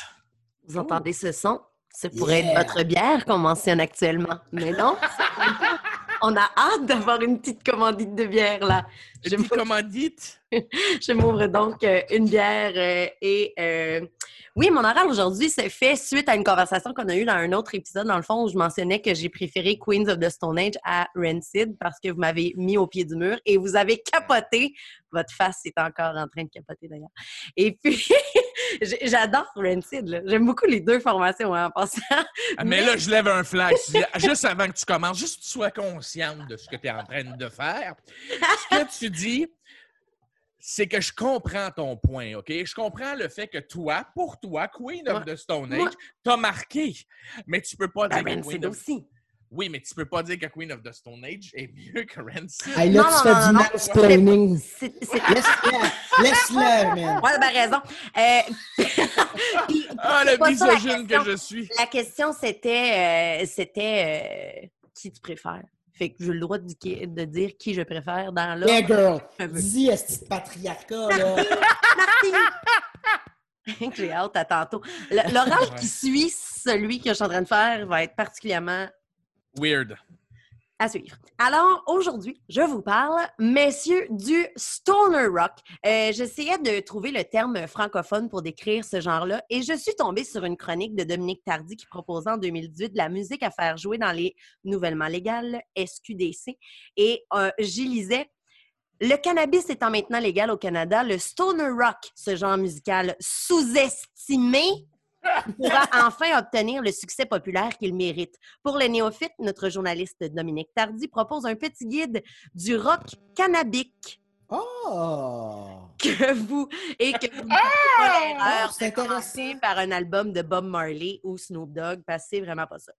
Vous entendez ce son? Ce pourrait être votre bière qu'on mentionne actuellement. Mais non, on a hâte d'avoir une petite commandite de bière là. Je commandite. Je m'ouvre donc euh, une bière euh, et euh, oui, mon oral aujourd'hui s'est fait suite à une conversation qu'on a eue dans un autre épisode, dans le fond, où je mentionnais que j'ai préféré Queens of the Stone Age à Rancid parce que vous m'avez mis au pied du mur et vous avez capoté. Votre face est encore en train de capoter d'ailleurs. Et puis, j'adore Rancid. J'aime beaucoup les deux formations hein, en passant. Ah, mais Mais- là, je lève un flag. Juste avant que tu commences, juste que tu sois consciente de ce que tu es en train de faire. Ce que tu dis, c'est que je comprends ton point, OK? Je comprends le fait que toi, pour toi, Queen of Moi- the Stone Age, t'as marqué. Mais tu peux pas Ben, dire que Queen of... aussi. Oui, mais tu peux pas dire que Queen of the Stone Age est mieux que Rancid. Hey, là, Non, tu non, fais non, du mansplaining. Laisse-le, laisse-le, man. Ouais, t'as raison. Euh, puis, Ah, le misogyne question. que je suis. La question, c'était euh, c'était euh, qui tu préfères? Fait que j'ai le droit de, di- de dire qui je préfère dans l'ordre. Yeah, girl. Je veux. Dis, est-ce patriarcat, là? Martine! J'ai hâte à tantôt. L'oral Ouais. qui suit celui que je suis en train de faire va être particulièrement Weird. À suivre. Alors, aujourd'hui, je vous parle, messieurs, du stoner rock. Euh, J'essayais de trouver le terme francophone pour décrire ce genre-là et je suis tombée sur une chronique de Dominique Tardy qui proposait en 2018 de la musique à faire jouer dans les nouvellement légales SQDC et euh, j'y lisais le cannabis étant maintenant légal au Canada, le stoner rock, ce genre musical sous-estimé, pourra enfin obtenir le succès populaire qu'il mérite. Pour les néophytes, notre journaliste Dominique Tardy propose un petit guide du rock cannabique Oh! que vous et que vous c'est commencer intéressant. par un album de Bob Marley ou Snoop Dogg parce que c'est vraiment pas ça.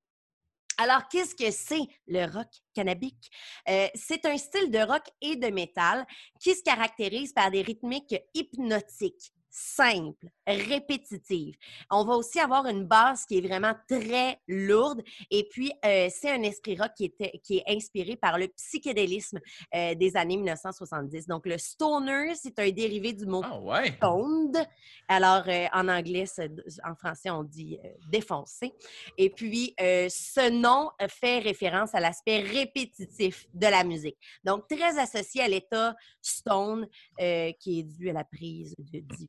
Alors, qu'est-ce que c'est le rock cannabique? Euh, c'est un style de rock et de métal qui se caractérise par des rythmiques hypnotiques, simples, répétitives. On va aussi avoir une basse qui est vraiment très lourde et puis euh, c'est un esprit rock qui, était, qui est inspiré par le psychédélisme euh, des années 1970. Donc, le stoner, c'est un dérivé du mot ouais. stoned. Alors, euh, en anglais, en français, on dit défoncé. Et puis, ce nom fait référence à l'aspect répétitif de la musique. Donc, très associé à l'état stone, qui est dû à la prise de de-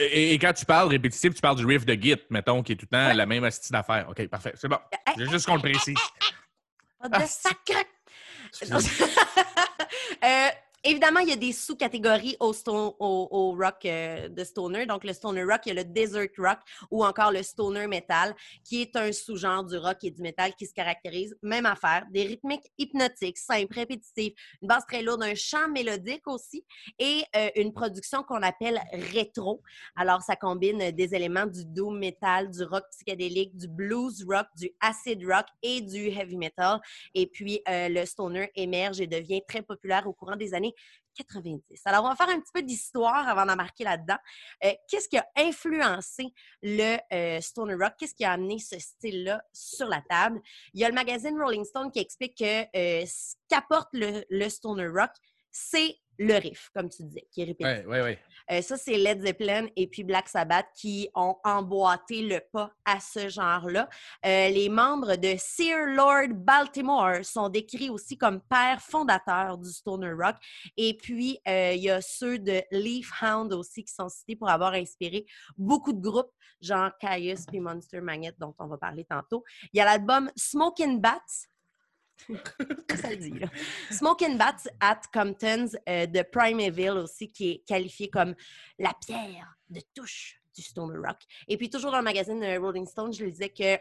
et, et quand tu parles répétitif, tu parles du riff de Git, mettons, qui est tout le temps la même astuce d'affaires. OK, parfait. C'est bon. J'ai juste qu'on le précise. Ah, Ah, de sacre! Euh, évidemment, il y a des sous-catégories au, rock euh, de stoner. Donc, le stoner rock, il y a le desert rock ou encore le stoner metal, qui est un sous-genre du rock et du metal qui se caractérise, même affaire, des rythmiques hypnotiques, simples, répétitives, une basse très lourde, un chant mélodique aussi et euh, une production qu'on appelle rétro. Alors, ça combine euh, des éléments du doom metal, du rock psychédélique, du blues rock, du acid rock et du heavy metal. Et puis, euh, le stoner émerge et devient très populaire au courant des années 90. Alors, on va faire un petit peu d'histoire avant d'embarquer là-dedans. Euh, Qu'est-ce qui a influencé le euh, stoner rock? Qu'est-ce qui a amené ce style-là sur la table? Il y a le magazine Rolling Stone qui explique que euh, ce qu'apporte le stoner rock, c'est le riff, comme tu disais, qui est répétitif. Oui, oui, oui. Euh, ça, c'est Led Zeppelin et puis Black Sabbath qui ont emboîté le pas à ce genre-là. Euh, les membres de Sir Lord Baltimore sont décrits aussi comme pères fondateurs du stoner rock. Et puis, euh, il y a ceux de Leaf Hound aussi qui sont cités pour avoir inspiré beaucoup de groupes, genre Caius puis Monster Magnet, dont on va parler tantôt. Il y a l'album Smoking Bats. ça le dit, là. Smoking Bats at Compton's euh, de Primeval aussi, qui est qualifié comme la pierre de touche du stoner rock. Et puis, toujours dans le magazine euh, Rolling Stone, je le disais que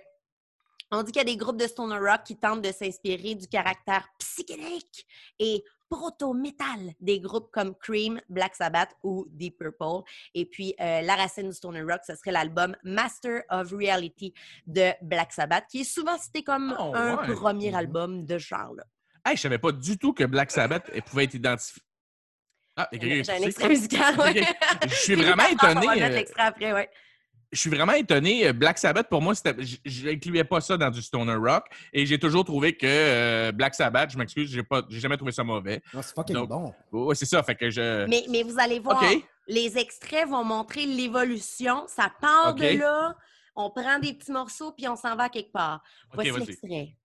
on dit qu'il y a des groupes de stoner rock qui tentent de s'inspirer du caractère psychédélique et proto-metal des groupes comme Cream, Black Sabbath ou Deep Purple. Et puis, euh, la racine du stoner rock, ce serait l'album Master of Reality de Black Sabbath, qui est souvent cité comme Oh, un ouais. premier Mhm. album de ce genre-là. Hey, je savais pas du tout que Black Sabbath pouvait être identifié. Ah, J'ai un extrait musical, ouais. Je suis vraiment attends, On va étonné. mettre euh, l'extrait après, ouais. Je suis vraiment étonné. Euh, Black Sabbath, pour moi, je n'incluais pas ça dans du stoner rock. Et j'ai toujours trouvé que euh, Black Sabbath, je m'excuse, j'ai pas, j'ai jamais trouvé ça mauvais. Non, c'est fucking Donc, bon. Ouais, c'est ça. Fait que je. Mais, mais vous allez voir, les extraits vont montrer l'évolution. Ça part de là, on prend des petits morceaux, puis on s'en va quelque part. Voici l'extrait.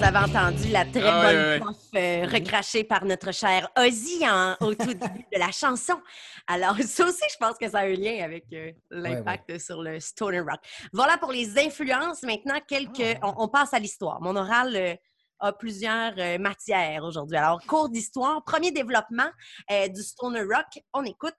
Vous avez entendu la très Ah, bonne ouais. prof euh, recrachée par notre cher Ozzy en- au tout début de la chanson. Alors, ça aussi, je pense que ça a un lien avec euh, l'impact sur le stoner rock. Voilà pour les influences. Maintenant, quelques... Ah. on, on passe à l'histoire. Mon oral euh, a plusieurs euh, matières aujourd'hui. Alors, cours d'histoire, premier développement euh, du stoner rock. On écoute.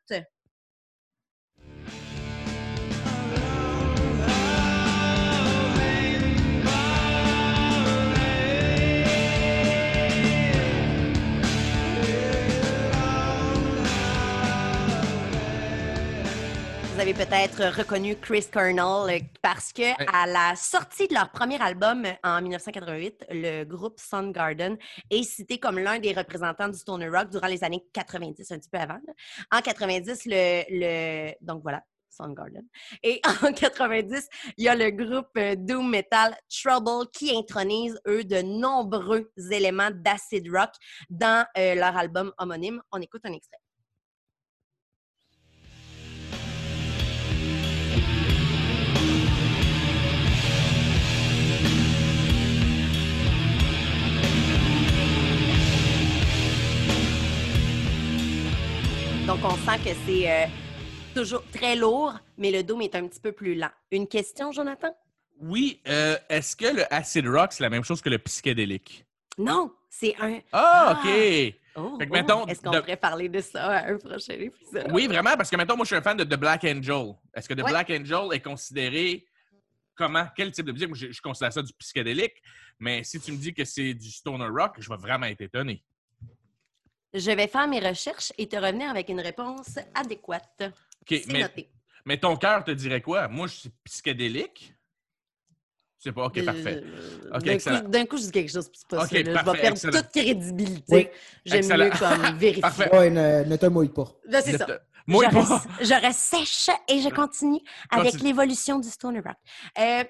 Peut-être reconnu Chris Cornell euh, parce que à la sortie de leur premier album euh, en 1988, le groupe Soundgarden est cité comme l'un des représentants du stoner rock durant les années 90, un petit peu avant. là. En 90, le, le- donc voilà. Soundgarden. Et en 90, il y a le groupe euh, Doom Metal Trouble qui intronise, eux, de nombreux éléments d'acid rock dans euh, leur album homonyme. On écoute un extrait. Donc, on sent que c'est euh, toujours très lourd, mais le Doom est un petit peu plus lent. Une question, Jonathan? Oui, euh, est-ce que le acid rock, c'est la même chose que le psychédélique? Non, c'est un. Ah, Ah! OK! Oh, oh. mettons, Est-ce qu'on de- pourrait parler de ça à un prochain épisode? Oui, vraiment, parce que maintenant, moi, je suis un fan de The Black Angel. Est-ce que The Ouais. Black Angel est considéré comment, quel type de musique? Moi, je, je considère ça du psychédélique, mais si tu me dis que c'est du stoner rock, je vais vraiment être étonné. Je vais faire mes recherches et te revenir avec une réponse adéquate. OK, C'est mais, noté. mais ton cœur te dirait quoi? Moi, je suis psychédélique? Je sais pas, OK, parfait. Euh, d'un coup- D'un coup, je dis quelque chose, puis c'est pas ça. Je vais perdre excellent. toute crédibilité. Oui. J'aime mieux comme vérifier. Parfait. Ouais, ne, ne te mouille pas. Là, c'est Ne ça. te- Moi, je, pas. reste, je reste sèche et je continue avec l'évolution du stoner rock. Euh,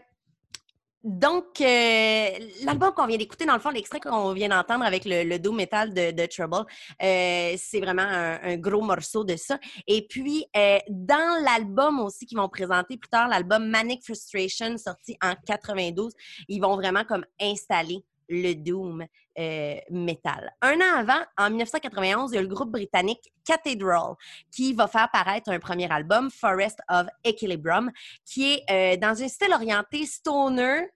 donc, euh, l'album qu'on vient d'écouter, dans le fond, l'extrait qu'on vient d'entendre avec le, le doom metal de, de Trouble, euh, c'est vraiment un, un gros morceau de ça. Et puis, euh, dans l'album aussi qu'ils vont présenter plus tard, l'album Manic Frustration, sorti en 92, ils vont vraiment comme installer le doom euh, metal. Un an avant, en 1991, il y a le groupe britannique Cathedral qui va faire paraître un premier album, Forest of Equilibrium, qui est euh, dans un style orienté stoner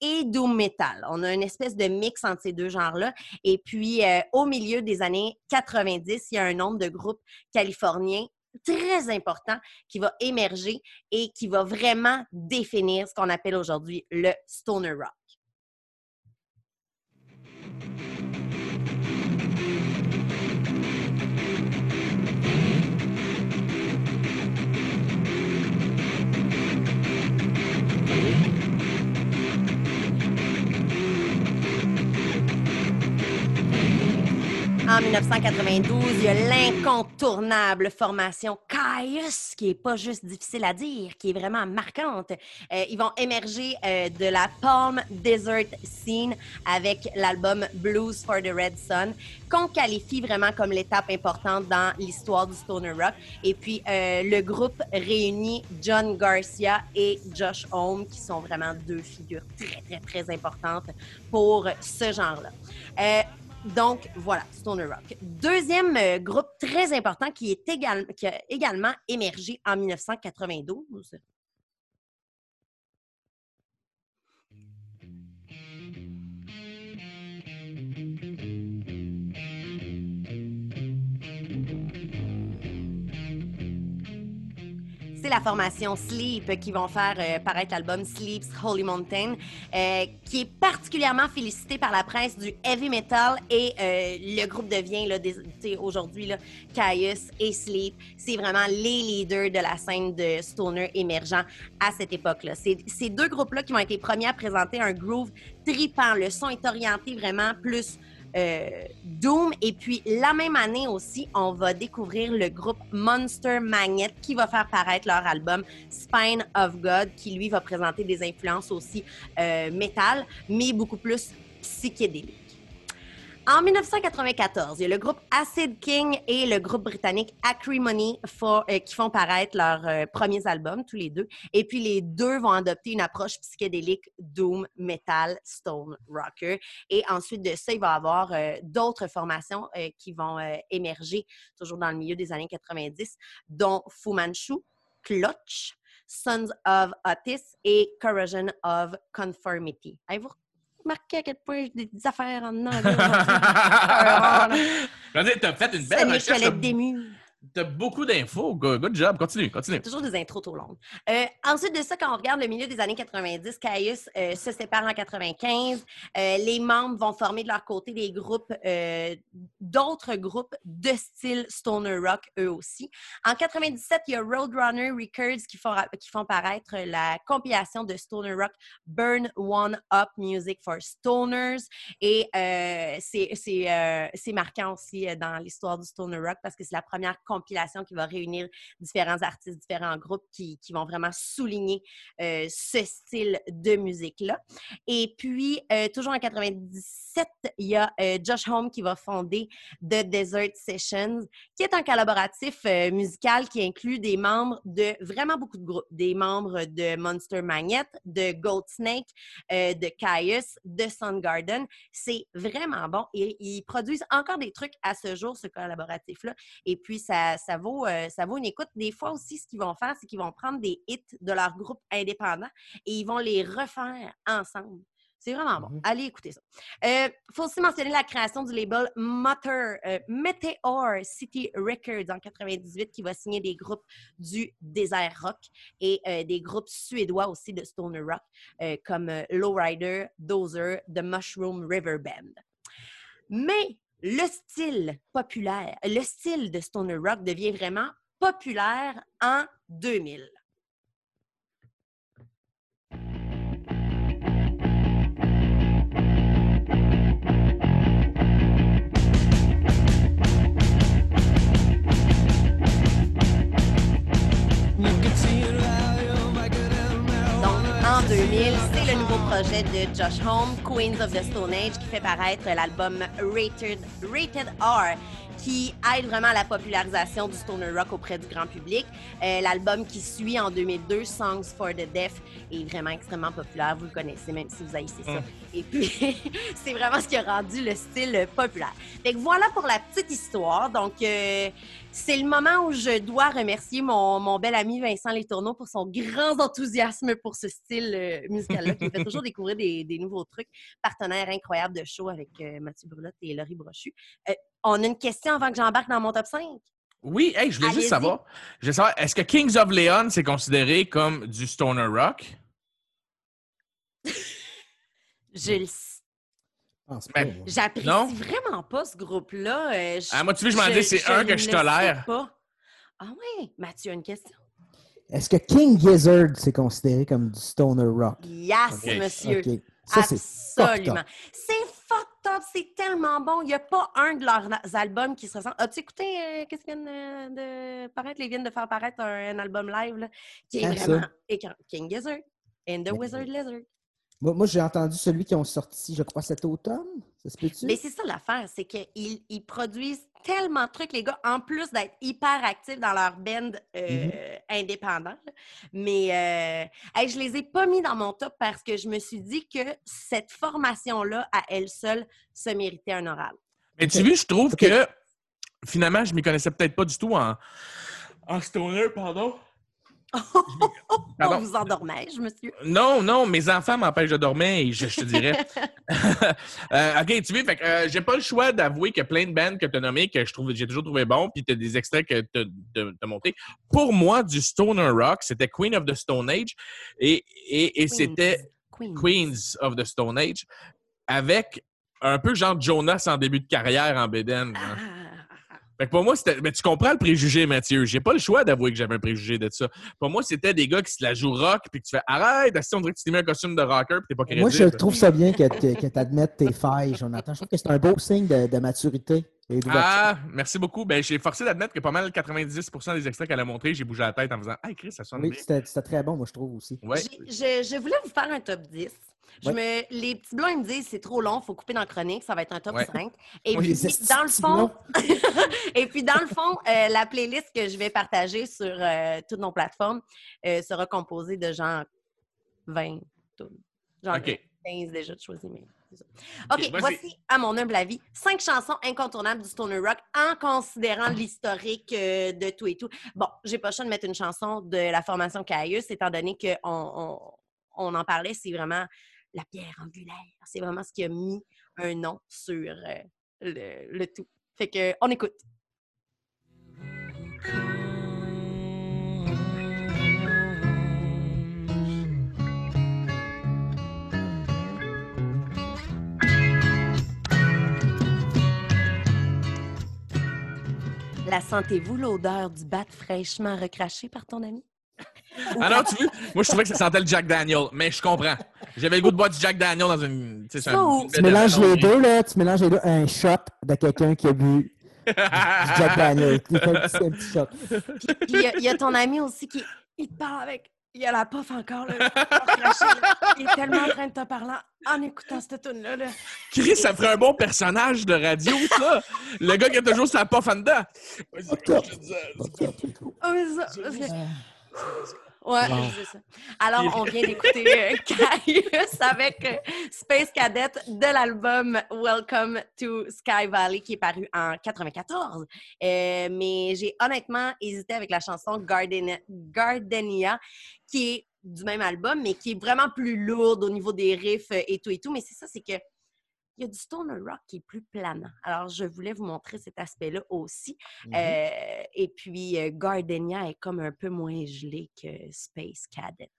et doom metal. On a une espèce de mix entre ces deux genres-là. Et puis, euh, au milieu des années 90, il y a un nombre de groupes californiens très important qui va émerger et qui va vraiment définir ce qu'on appelle aujourd'hui le stoner rock. En 1992, il y a l'incontournable formation Caius, qui est pas juste difficile à dire, qui est vraiment marquante. Euh, ils vont émerger euh, de la Palm Desert Scene avec l'album Blues for the Red Sun, qu'on qualifie vraiment comme l'étape importante dans l'histoire du stoner rock. Et puis, euh, le groupe réunit John Garcia et Josh Homme, qui sont vraiment deux figures très, très, très importantes pour ce genre-là. Donc, voilà, Stoner Rock. Deuxième euh, groupe très important qui, est égal- qui a également émergé en 1992. C'est la formation Sleep qui vont faire euh, paraître l'album Sleep's Holy Mountain, euh, qui est particulièrement félicité par la presse du heavy metal et euh, le groupe devient aujourd'hui Caius et Sleep. C'est vraiment les leaders de la scène de stoner émergent à cette époque-là. C'est ces deux groupes-là qui être les premiers à présenter un groove tripant. Le son est orienté vraiment plus euh, Doom. Et puis, la même année aussi, on va découvrir le groupe Monster Magnet qui va faire paraître leur album Spine of God, qui lui va présenter des influences aussi euh, métal, mais beaucoup plus psychédéliques. En 1994, il y a le groupe Acid King et le groupe britannique Acrimony for- euh, qui font paraître leurs euh, premiers albums, tous les deux. Et puis, les deux vont adopter une approche psychédélique doom, metal, stone, rocker. Et ensuite de ça, il va y avoir euh, d'autres formations qui vont émerger, toujours dans le milieu des années 90, dont Fu Manchu, Clutch, Sons of Otis et Corrosion of Conformity. Avez-vous remarqué à quel point j'ai des affaires en anglais t'as fait une belle recherche. de-. T'as beaucoup d'infos. Good, job. Continue, continue. Toujours des intros trop longues. Euh, ensuite de ça, quand on regarde le milieu des années 90, Caius euh, se sépare en 95. Euh, les membres vont former de leur côté des groupes, euh, d'autres groupes de style stoner rock, eux aussi. En 97, il y a Roadrunner Records qui font, qui font paraître la compilation de stoner rock Burn One Up Music for Stoners. Et c'est marquant aussi dans l'histoire du stoner rock parce que c'est la première compilation qui va réunir différents artistes, différents groupes qui, vont vraiment souligner euh, ce style de musique-là. Et puis, euh, toujours en 97, il y a euh, Josh Home qui va fonder The Desert Sessions, qui est un collaboratif musical qui inclut des membres de vraiment beaucoup de groupes, des membres de Monster Magnet, de Gold Snake, de Caius, de Soundgarden. C'est vraiment bon et ils produisent encore des trucs à ce jour, ce collaboratif-là. Et puis, ça, ça, vaut, euh, ça vaut une écoute. Des fois aussi, ce qu'ils vont faire, c'est qu'ils vont prendre des hits de leur groupe indépendant et ils vont les refaire ensemble. C'est vraiment bon. Mhm. Allez écouter ça. Il faut aussi mentionner la création du label Mutter, euh, Meteor City Records en 98 qui va signer des groupes du désert rock et euh, des groupes suédois aussi de stoner rock euh, comme euh, Lowrider, Dozer, The Mushroom River Band. Mais le style populaire, le style de stoner rock devient vraiment populaire en 2000. Nouveau projet de Josh Home, Queens of the Stone Age, qui fait paraître l'album Rated, Rated R, qui aide vraiment à la popularisation du stoner rock auprès du grand public. Euh, l'album qui suit en 2002, Songs for the Deaf, est vraiment extrêmement populaire. Vous le connaissez, même si vous haïssez ça. Mm. Et puis, c'est vraiment ce qui a rendu le style populaire. Fait que voilà pour la petite histoire. Donc, euh, c'est le moment où je dois remercier mon, mon bel ami Vincent Letourneau pour son grand enthousiasme pour ce style euh, musical-là, qui me fait toujours découvrir des, des nouveaux trucs. Partenaire incroyable de show avec euh, Mathieu Brulotte et Laurie Brochu. Euh, on a une question avant que j'embarque dans mon top 5. Oui, hey, je voulais juste savoir. Je savoir, est-ce que Kings of Leon, c'est considéré comme du stoner rock? Je le sais. Moi. J'apprécie Non? vraiment pas ce groupe-là. euh, Ah, moi, tu veux, je m'en dis, c'est un que je tolère. sais pas. Ah oui, Mathieu, une question. Est-ce que King Gizzard, c'est considéré comme du stoner rock? Yes, monsieur. Ça, Absolument. C'est fucked up, c'est tellement bon. Il n'y a pas un de leurs albums qui se ressemble. As-tu écouté euh, qu'est-ce qu'ils viennent de paraître? Ils viennent de faire paraître un, un album live là, qui est vraiment. King Gizzard and the Wizard Lizard. Moi, moi, j'ai entendu celui qui ont sorti, je crois, cet automne. Ça se peut-tu? Mais c'est ça l'affaire, c'est qu'ils ils produisent tellement de trucs, les gars, en plus d'être hyper actifs dans leur band euh, indépendant. Mais euh, hey, je les ai pas mis dans mon top parce que je me suis dit que cette formation-là, à elle seule, se méritait un oral. Mais tu vois, je trouve que finalement, je m'y connaissais peut-être pas du tout en, en stoner, pardon. On vous endormais-je, monsieur? Non, non, mes enfants m'empêchent de dormir je, je te dirais. Euh, ok, tu vois, fait que, euh, j'ai pas le choix d'avouer a plein de bands que tu as nommées que je trouve, j'ai toujours trouvé bon, puis tu as des extraits que tu as montrés. Pour moi, du Stoner Rock, c'était Queen of the Stone Age et, et, et c'était Queens. Queens of the Stone Age avec un peu genre Jonas en début de carrière en Béden. Ah, hein. Fait que pour moi, c'était. Mais tu comprends le préjugé, Mathieu. J'ai pas le choix d'avouer que j'avais un préjugé de ça. Pour moi, c'était des gars qui se la jouent rock, puis que tu fais arrête, si on dirait que tu t'es mis un costume de rocker, puis t'es pas crédible. Moi, je trouve ça bien que, tu admettes tes failles, Jonathan. Je trouve que c'est un beau signe de, de maturité et. Ah, merci beaucoup. Ben, j'ai forcé d'admettre que pas mal 90% des extraits qu'elle a montrés, j'ai bougé la tête en faisant Hey, Chris, ça sonne oui, bien. c'était c'était très bon, moi, je trouve aussi. Ouais. J'ai- Je, je voulais vous faire un top 10. Je Ouais. me, les petits blancs, ils me disent c'est trop long, il faut couper dans la chronique, ça va être un top Ouais. 5. Et Oui, puis, dans le fond, et puis dans le fond, euh, la playlist que je vais partager sur euh, toutes nos plateformes euh, sera composée de genre 20 tunes. Genre OK. 15 déjà de choisir, mais. OK, voici, à mon humble avis, cinq chansons incontournables du stoner rock en considérant l'historique euh, de tout et tout. Bon, j'ai pas le choix de mettre une chanson de la formation Caius, étant donné qu'on on, on en parlait, c'est vraiment la pierre angulaire. C'est vraiment ce qui a mis un nom sur euh, le, le tout. Fait que, on écoute. La sentez-vous, l'odeur du bat fraîchement recraché par ton ami? Ah non, tu veux? Moi, je trouvais que ça sentait le Jack Daniel, mais je comprends. J'avais le goût de boire du Jack Daniel dans une. tu sais, une Tu mélanges les deux, là. Tu mélanges les deux. Un shot de quelqu'un qui a bu du Jack Daniel. Tu fais un petit, un petit shot. Puis il y, a- il y a ton ami aussi qui il te parle avec. Il a la puff encore, là. Il est tellement en train de te parler en écoutant cette tune-là. Là. Chris, ça ferait un bon personnage de radio, ça. Le gars qui a toujours sa puff en dedans. Ah, Ouais, Wow. c'est ça. Alors, on vient d'écouter euh, Caius avec euh, Space Cadet de l'album Welcome to Sky Valley qui est paru en 94. Euh, mais j'ai honnêtement hésité avec la chanson Garden- Gardenia qui est du même album, mais qui est vraiment plus lourde au niveau des riffs euh, et tout et tout. Mais c'est ça, c'est que il y a du stoner rock qui est plus planant. Alors, je voulais vous montrer cet aspect-là aussi. Mhm. Euh, et puis, euh, Gardenia est comme un peu moins gelé que Space Cadet.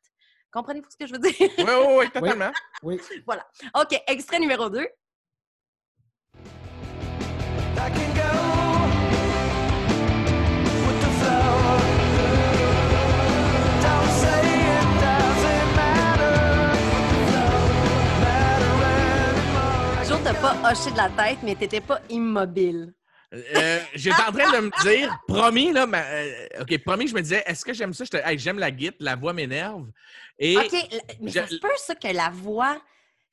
Comprenez-vous ce que je veux dire? Oui, oui, oui, totalement. Oui. OK, extrait numéro 2. T'as pas hoché de la tête, mais t'étais pas immobile. Euh, J'étais en train de me dire, promis, là, ma- euh, OK, promis, je me disais, est-ce que j'aime ça? J'étais, Hey, j'aime la guitare, la voix m'énerve. Et OK, mais ça se peut, ça, que la voix...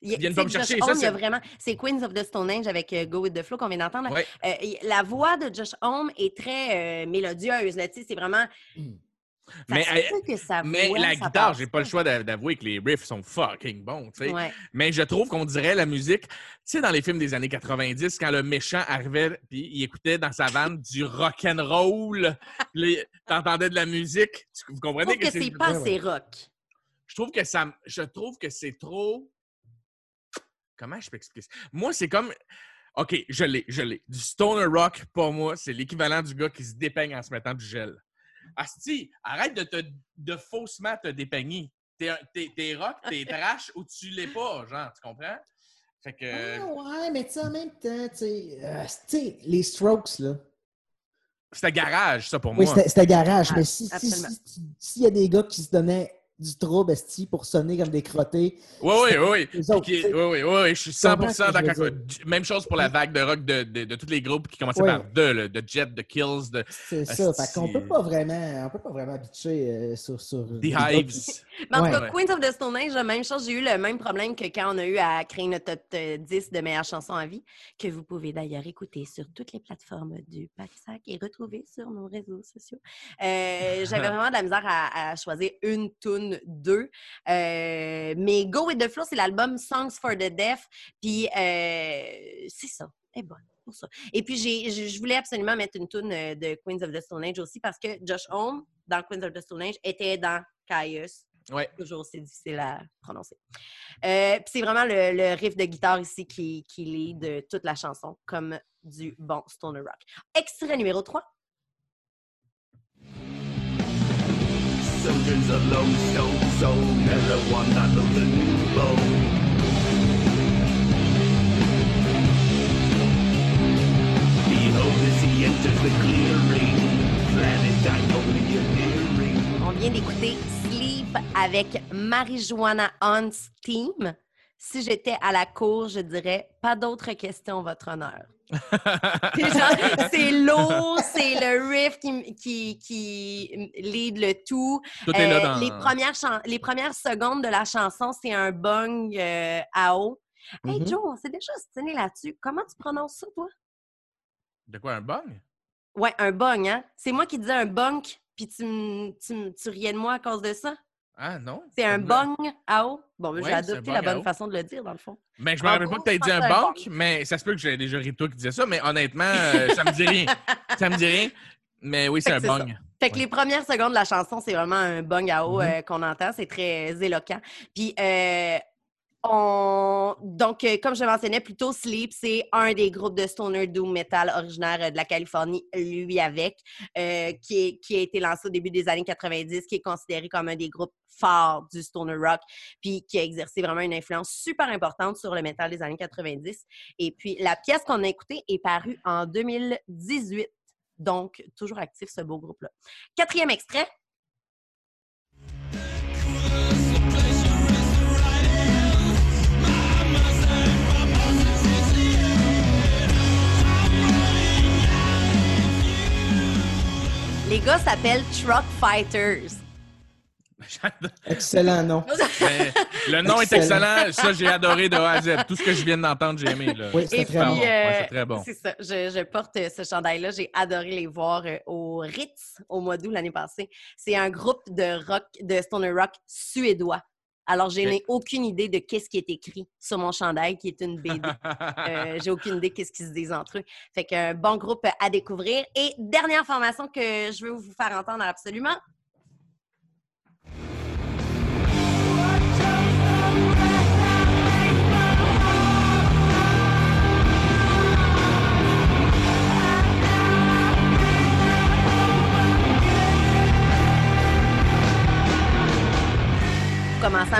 Il Vienne pas me Josh chercher, ça, Homme, il y a c'est- vraiment... C'est Queens of the Stone Age avec euh, Go With The Flow qu'on vient d'entendre. Ouais. Y- la voix de Josh Homme est très mélodieuse, c'est vraiment... Ça Mais, euh, que mais voix, la ça guitare, j'ai pas le choix d'a- d'avouer que les riffs sont fucking bons, tu sais. Ouais. Mais je trouve qu'on dirait la musique, tu sais, dans les films des années 90, quand le méchant arrivait puis il écoutait dans sa vanne du rock and roll, t'entendais de la musique, tu- vous Je comprenez trouve que c'est pas assez rock. je trouve que ça, je trouve que c'est trop. Comment je peux expliquer ça? Moi, c'est comme. OK, je l'ai, je l'ai. Du stoner rock, pour moi, c'est l'équivalent du gars qui se dépeigne en se mettant du gel. Asti, arrête de te de faussement te dépeigner. T'es, un- t'es, t'es rock, t'es trash ou tu l'es pas, genre, tu comprends? Fait que. Ah, ouais, mais tu sais, en même temps, tu sais, euh, tu sais, les strokes, là. C'était garage, ça, pour Oui, moi. c'était c'était garage, Ah, mais si- si- si- si- s'il y a des gars qui se donnaient du trouble, esti, pour sonner comme des crottés, Oui, oui, oui, oui. Oui, oui, oui, oui, je suis Tu comprends 100% ce que je d'accord. Même chose pour la vague de rock de, de, de tous les groupes qui commençaient par deux, là, de Jet, de Kills, de c'est ça. Fait qu'on peut pas vraiment, on peut pas vraiment bitcher euh, sur, sur The Hives. Mais en tout cas, Queens of the Stone Age, la même chose. J'ai eu le même problème que quand on a eu à créer notre top euh, 10 de meilleures chansons à vie, que vous pouvez d'ailleurs écouter sur toutes les plateformes du Pack-Sac et retrouver sur nos réseaux sociaux. Euh, J'avais vraiment de la misère à, à choisir une tune deux. Euh, mais Go With The Flow, c'est l'album Songs for the Deaf. Puis euh, c'est ça. Est bonne. Pour ça. Et puis, j'ai- je voulais absolument mettre une tune euh, de Queens of the Stone Age aussi parce que Josh Homme, dans Queens of the Stone Age, était dans Caius. Ouais. Toujours aussi difficile à prononcer. Euh, puis c'est vraiment le, le riff de guitare ici qui, qui lit de toute la chanson, comme du bon stoner rock. Extrait numéro 3. Soldiers of low stone soul, never one that of the new bone. Behold as he enters the clearing, planet. On vient d'écouter Sleep avec Marijuana Hunt's Team. Si j'étais à la cour, je dirais pas d'autres questions, votre honneur. C'est genre, c'est c'est le riff qui, qui, qui lead le tout. Tout est là Euh, dans. les, premières les premières secondes de la chanson, c'est un bong euh, à eau. Hey Mhm. Joe, on s'est déjà stiné là-dessus. Comment tu prononces ça, toi? De quoi, un bong? Ouais, un bong, hein? C'est moi qui disais un bunk, puis tu, tu, tu riais de moi à cause de ça? Ah, non? C'est un Ça bong à eau? Bon, ben, j'ai adopté bong la bonne façon de le dire, dans le fond. Mais je me rappelle pas que tu je dit un banque, mais ça se peut que j'ai déjà ri de toi qui disait ça, mais honnêtement, euh, ça me dit rien. Ça me dit rien. Mais oui, c'est un bong. Fait que Ouais. les premières secondes de la chanson, c'est vraiment un bong à eau euh, qu'on entend. C'est très éloquent. Puis, euh, on... donc, euh, comme je mentionnais plus tôt, Sleep, c'est un des groupes de stoner doom metal originaire euh, de la Californie, lui avec, euh, qui a été lancé au début des années 90, qui est considéré comme un des groupes forts du stoner rock, puis qui a exercé vraiment une influence super importante sur le metal des années 90. Et puis, la pièce qu'on a écoutée est parue en 2018. Donc, toujours actif ce beau groupe-là. Quatrième extrait. Les gars s'appellent Truck Fighters. Excellent nom. Mais le nom est excellent. Ça, j'ai adoré de A à Z. Tout ce que je viens d'entendre, j'ai aimé. là. Oui, c'est très Super bon. Ouais, euh, c'est très bon. C'est ça. Je, je porte euh, ce chandail-là. J'ai adoré les voir euh, au Ritz au mois d'août l'année passée. C'est un groupe de rock, de stoner rock suédois. Alors, je n'ai aucune idée de qu'est-ce qui est écrit sur mon chandail, qui est une BD. Euh, J'ai aucune idée qu'est-ce qu'ils se disent entre eux. Fait qu'un bon groupe à découvrir. Et dernière formation que je veux vous faire entendre absolument.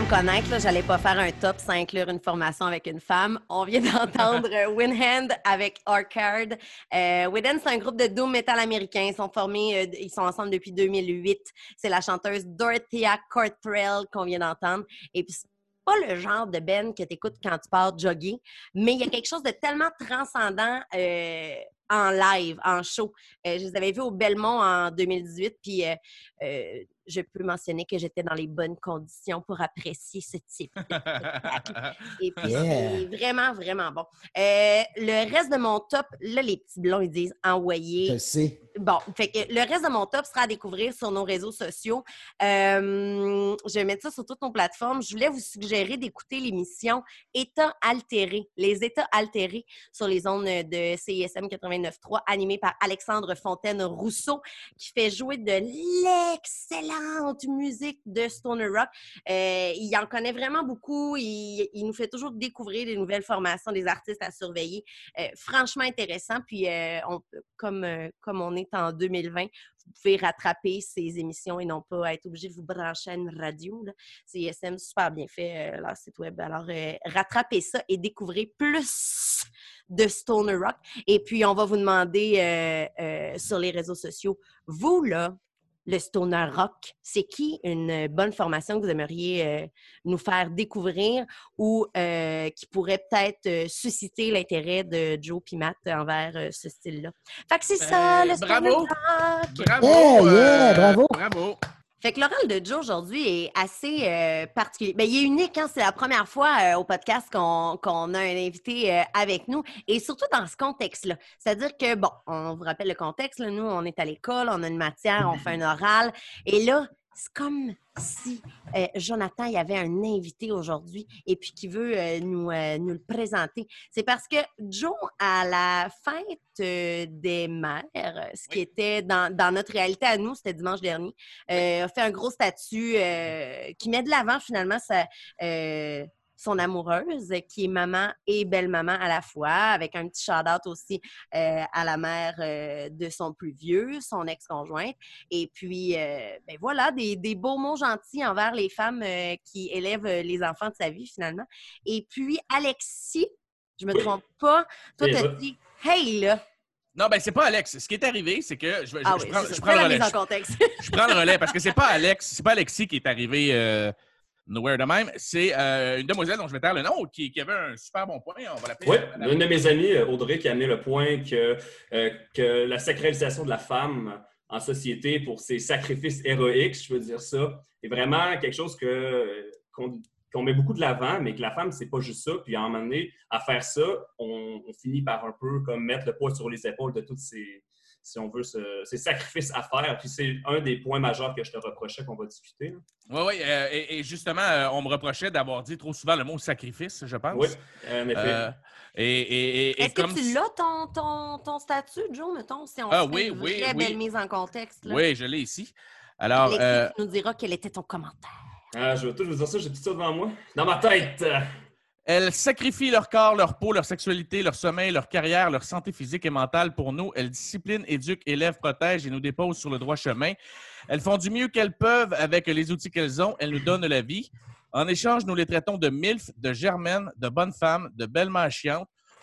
Me connaître, là, j'allais pas faire un top sans inclure une formation avec une femme. On vient d'entendre Winhand avec Arcade. Euh, Winhand, c'est un groupe de doom metal américain. Ils sont formés, euh, ils sont ensemble depuis 2008. C'est la chanteuse Dorothea Cortrell qu'on vient d'entendre. Et puis, c'est pas le genre de Ben que tu écoutes quand tu pars jogger, mais il y a quelque chose de tellement transcendant euh, en live, en show. Euh, je les avais vus au Belmont en 2018, puis euh, je peux mentionner que j'étais dans les bonnes conditions pour apprécier ce type de spectacle. Et puis, Yeah. c'est vraiment, vraiment bon. Euh, le reste de mon top, là, les petits blonds, ils disent Je envoyer. le sais. Bon, fait que le reste de mon top sera à découvrir sur nos réseaux sociaux. Euh, je vais mettre ça sur toutes nos plateformes. Je voulais vous suggérer d'écouter l'émission États altérés, les États altérés sur les ondes de CISM 89.3, animée par Alexandre Fontaine-Rousseau, qui fait jouer de musique de Stoner Rock. Euh, il en connaît vraiment beaucoup. Il, nous fait toujours découvrir des nouvelles formations, des artistes à surveiller. Euh, franchement intéressant. Puis, euh, comme, comme on est en 2020, vous pouvez rattraper ces émissions et non pas être obligé de vous brancher à une radio. là. CSM, super bien fait, leur site web. Alors, rattrapez ça et découvrez plus de Stoner Rock. Et puis, on va vous demander sur les réseaux sociaux, vous, là, le Stoner Rock, c'est qui une bonne formation que vous aimeriez euh, nous faire découvrir ou euh, qui pourrait peut-être euh, susciter l'intérêt de Joe et Matt envers euh, ce style-là? Fait que c'est ça, Euh, le Stoner bravo. Rock! Bravo! Yeah, yeah, euh, bravo. Bravo! Fait que l'oral de Joe aujourd'hui est assez euh, particulier. Ben, il est unique, hein? c'est la première fois euh, au podcast qu'on qu'on a un invité euh, avec nous, et surtout dans ce contexte-là. C'est-à-dire que, bon, on vous rappelle le contexte, là, nous, on est à l'école, on a une matière, on fait un oral, et là, c'est comme si euh, Jonathan il y avait un invité aujourd'hui et puis qui veut euh, nous, euh, nous le présenter. C'est parce que Joe, à la fête des mères, ce qui était dans, dans notre réalité à nous, c'était dimanche dernier, a fait un gros statut qui met de l'avant finalement sa, son amoureuse, qui est maman et belle-maman à la fois, avec un petit shout-out aussi euh, à la mère euh, de son plus vieux, son ex-conjointe. Et puis, euh, ben voilà, des, des beaux mots gentils envers les femmes qui élèvent les enfants de sa vie finalement. Et puis, Alexis, je me Oui. trompe pas, toi, t'as dit « Hey, là! Non, ben c'est pas Alex. Ce qui est arrivé, c'est que je, vais- » Ah je oui, prends, je le la relais. Je, prends le relais parce que c'est pas Alex, c'est pas Alexis qui est arrivé nowhere de même. C'est euh, une demoiselle dont je vais taire le nom qui, qui avait un super bon point. On va l'appeler. Oui, euh, Madame- une de mes amies, euh, Audrey, qui a amené le point que, euh, que la sacralisation de la femme en société pour ses sacrifices héroïques, je veux dire ça, est vraiment quelque chose que, qu'on, qu'on met beaucoup de l'avant, mais que la femme, c'est pas juste ça. Puis à un moment donné, à faire ça, on, on finit par un peu comme mettre le poids sur les épaules de toutes ces, si on veut, ce- ces sacrifices à faire. Puis c'est un des points majeurs que je te reprochais qu'on va discuter. Oui, oui. euh, et, et justement, euh, on me reprochait d'avoir dit trop souvent le mot sacrifice, je pense. Oui, en effet. Euh, et, et, et- et Est-ce que comme tu l'as, ton, ton, ton statut, Joe, mettons, si on Ah, fait oui, une oui, oui. belle mise en contexte? Là? Oui, je l'ai ici. Alors, euh, tu nous diras quel était ton commentaire. Ah, je vais tout vous dire ça, j'ai tout ça devant moi. Dans ma tête! Elles sacrifient leur corps, leur peau, leur sexualité, leur sommeil, leur carrière, leur santé physique et mentale pour nous. Elles disciplinent, éduquent, élèvent, protègent et nous déposent sur le droit chemin. Elles font du mieux qu'elles peuvent avec les outils qu'elles ont. Elles nous donnent la vie. En échange, nous les traitons de MILF, de germaines, de bonnes femmes, de belles mères.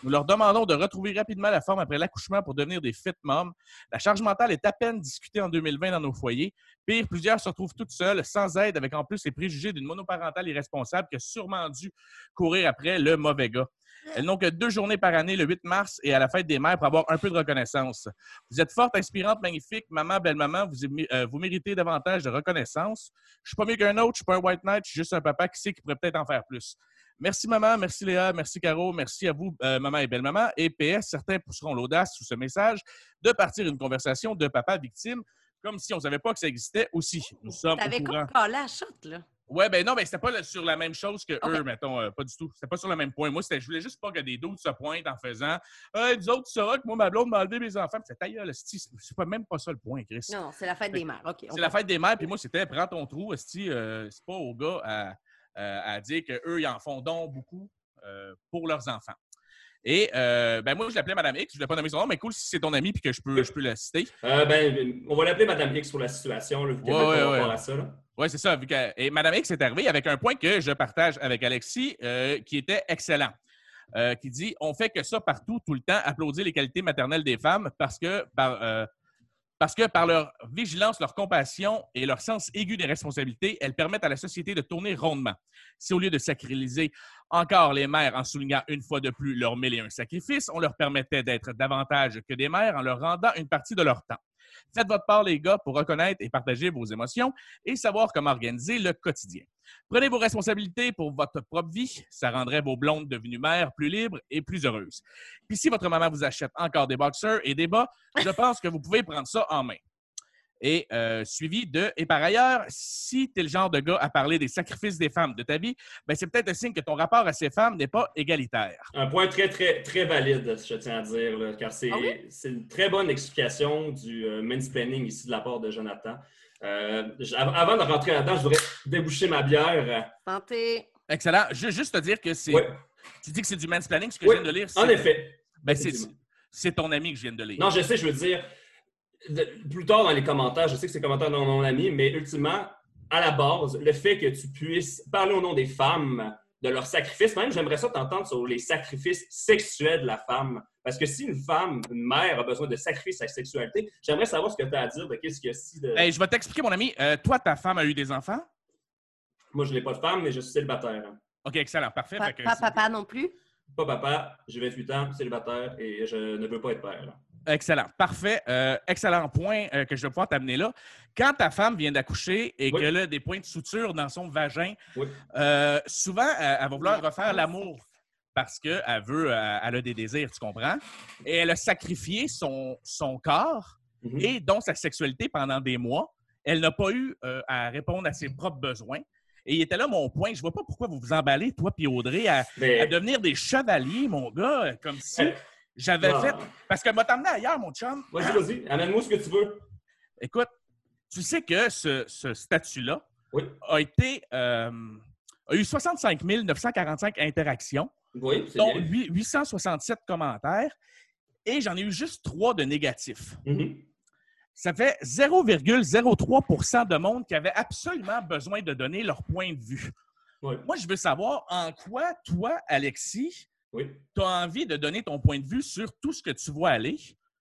Nous leur demandons de retrouver rapidement la forme après l'accouchement pour devenir des fit moms. La charge mentale est à peine discutée en 2020 dans nos foyers. Pire, plusieurs se retrouvent toutes seules, sans aide, avec en plus les préjugés d'une monoparentale irresponsable qui a sûrement dû courir après le mauvais gars. Elles n'ont que deux journées par année, le 8 mars et à la fête des mères, pour avoir un peu de reconnaissance. Vous êtes forte, inspirante, magnifique, maman, belle-maman, euh, vous méritez davantage de reconnaissance. Je suis pas mieux qu'un autre, je suis pas un white knight, je suis juste un papa qui sait qu'il pourrait peut-être en faire plus. Merci maman, merci Léa, merci Caro, merci à vous, euh, maman et belle-maman. Et PS, certains pousseront l'audace sous ce message de partir une conversation de papa victime, comme si on ne savait pas que ça existait aussi. Nous sommes au T'avais comme collé à la shot, là? Ouais, ben non, ben c'était pas sur la même chose que eux, mettons, euh, pas du tout. C'était pas sur le même point. Moi, c'était, je voulais juste pas que des doutes se pointent en faisant Hey, nous autres, tu sauras que moi, ma blonde m'a enlevé mes enfants. Puis C'est esti. C'est pas même pas ça le point, Chris. Non, c'est la fête des mères. OK. C'est la fête des mères, puis moi, c'était prends ton trou, esti. euh, c'est pas aux gars à, à- à dire qu'eux, ils en font donc beaucoup euh, pour leurs enfants. Et euh, ben moi, je l'appelais Madame X, je ne voulais pas nommer son nom, mais cool si c'est ton ami puis que je peux, je peux la citer. Euh, ben, on va l'appeler Madame X pour la situation, là, vu qu'elle Ouais, à ça. Oui, c'est ça. vu que- Et Madame X est arrivée avec un point que je partage avec Alexis, euh, qui était excellent. Euh, qui dit On fait que ça partout, tout le temps, applaudir les qualités maternelles des femmes parce que par, euh, parce que par leur vigilance, leur compassion et leur sens aigu des responsabilités, elles permettent à la société de tourner rondement. Si au lieu de sacraliser encore les mères en soulignant une fois de plus leurs mille et un sacrifices, on leur permettait d'être davantage que des mères en leur rendant une partie de leur temps. Faites votre part, les gars, pour reconnaître et partager vos émotions et savoir comment organiser le quotidien. Prenez vos responsabilités pour votre propre vie. Ça rendrait vos blondes devenues mères plus libres et plus heureuses. Puis si votre maman vous achète encore des boxers et des bas, je pense que vous pouvez prendre ça en main. Et euh, suivi de, et par ailleurs, si tu es le genre de gars à parler des sacrifices des femmes de ta vie, ben c'est peut-être un signe que ton rapport à ces femmes n'est pas égalitaire. Un point très, très, très valide, je tiens à dire, là, car c'est Ah oui? une très bonne explication du euh, mansplaining ici de la part de Jonathan. Euh, avant de rentrer là-dedans, je voudrais déboucher ma bière. Santé. Excellent. Je, juste te dire que c'est. Tu dis que c'est du mansplaining, ce que Oui, je viens de lire. En c'est- effet. Ben, c'est ton ami que je viens de lire. Non, je sais, je veux dire, de- plus tard dans les commentaires, je sais que c'est commentaires de mon ami, mais ultimement, à la base, le fait que tu puisses parler au nom des femmes, de leurs sacrifices, même j'aimerais ça t'entendre sur les sacrifices sexuels de la femme. Parce que si une femme, une mère a besoin de sacrifier sa sexualité, j'aimerais savoir ce que tu as à dire de qu'est-ce qu'il y a si de... Hey, je vais t'expliquer, mon ami. Euh, toi, ta femme a eu des enfants? Moi, je n'ai pas de femme, mais je suis célibataire. OK, excellent. Parfait. Pa- Fait que pas papa non plus? Pas papa, j'ai 28 ans, célibataire et je ne veux pas être père. Excellent. Parfait. Euh, excellent point euh, que je vais pouvoir t'amener là. Quand ta femme vient d'accoucher et Oui. qu'elle a des points de suture dans son vagin, Oui. euh, souvent, elle va vouloir refaire l'amour parce qu'elle veut, elle a des désirs, tu comprends? Et elle a sacrifié son, son corps Mhm. et donc sa sexualité pendant des mois. Elle n'a pas eu euh, à répondre à ses propres besoins. Et il était là mon point. Je vois pas pourquoi vous vous emballez, toi puis Audrey, à, Mais- à devenir des chevaliers, mon gars, comme si Euh, j'avais ah. fait. Parce qu'elle m'a t'amené ailleurs, mon chum. Vas-y, vas-y, amène-moi ce que tu veux. Écoute, tu sais que ce, ce statut-là Oui. a été. euh, a eu 65 945 interactions, Oui, c'est dont bien. huit- 867 commentaires, et j'en ai eu juste trois de négatifs. Mhm. Ça fait 0,03% de monde qui avait absolument besoin de donner leur point de vue. Oui. Moi, je veux savoir en quoi, toi, Alexis, Oui. tu as envie de donner ton point de vue sur tout ce que tu vois aller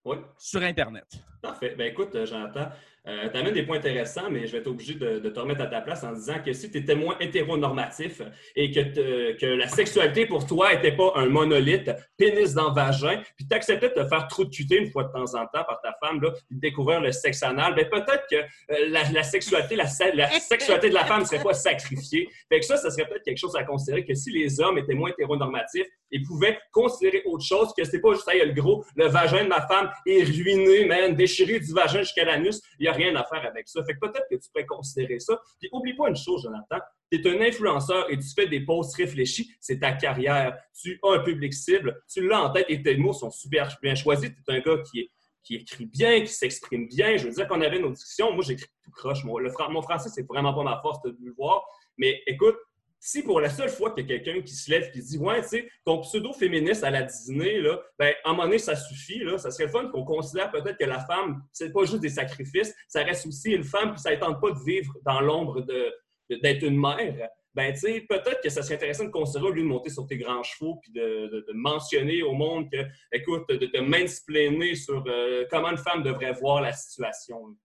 Oui. sur Internet. Parfait. Ben écoute, euh, Jonathan, euh, tu des points intéressants, mais je vais être obligé de, te remettre à ta place en disant que si tu étais moins hétéronormatif et que, que la sexualité pour toi n'était pas un monolithe, pénis dans vagin, puis tu acceptais de te faire trou de cuter une fois de temps en temps par ta femme, là, de découvrir le sexe anal, ben peut-être que euh, la, sexualité, la, se- la sexualité de la femme ne serait pas sacrifiée. Fait que ça, ça serait peut-être quelque chose à considérer que si les hommes étaient moins hétéronormatifs, ils pouvaient considérer autre chose, que c'est pas juste, hey, le gros, le vagin de ma femme est ruiné, man, déchiré du vagin jusqu'à l'anus, rien à faire avec ça. Fait que peut-être que tu pourrais considérer ça. Puis oublie pas une chose, Jonathan, tu es un influenceur et tu fais des posts réfléchis, c'est ta carrière. Tu as un public cible, tu l'as en tête et tes mots sont super bien choisis. Tu es un gars qui écrit bien, qui s'exprime bien. Je veux dire qu'on avait nos discussions. Moi, j'écris tout croche. Mon français, c'est vraiment pas ma force de le voir. Mais écoute, si pour la seule fois qu'il y a quelqu'un qui se lève qui dit Ouais, tu sais, ton pseudo-féministe à la Disney, là, ben, à un moment donné, ça suffit. Là. Ça serait fun qu'on considère peut-être que la femme, c'est pas juste des sacrifices, ça reste aussi une femme, puis ça ne tente pas de vivre dans l'ombre de, de- d'être une mère. ben, tu sais, peut-être que ça serait intéressant de considérer, au lieu de monter sur tes grands chevaux puis de mentionner au monde que, écoute, de te mansplainer sur euh, comment une femme devrait voir la situation.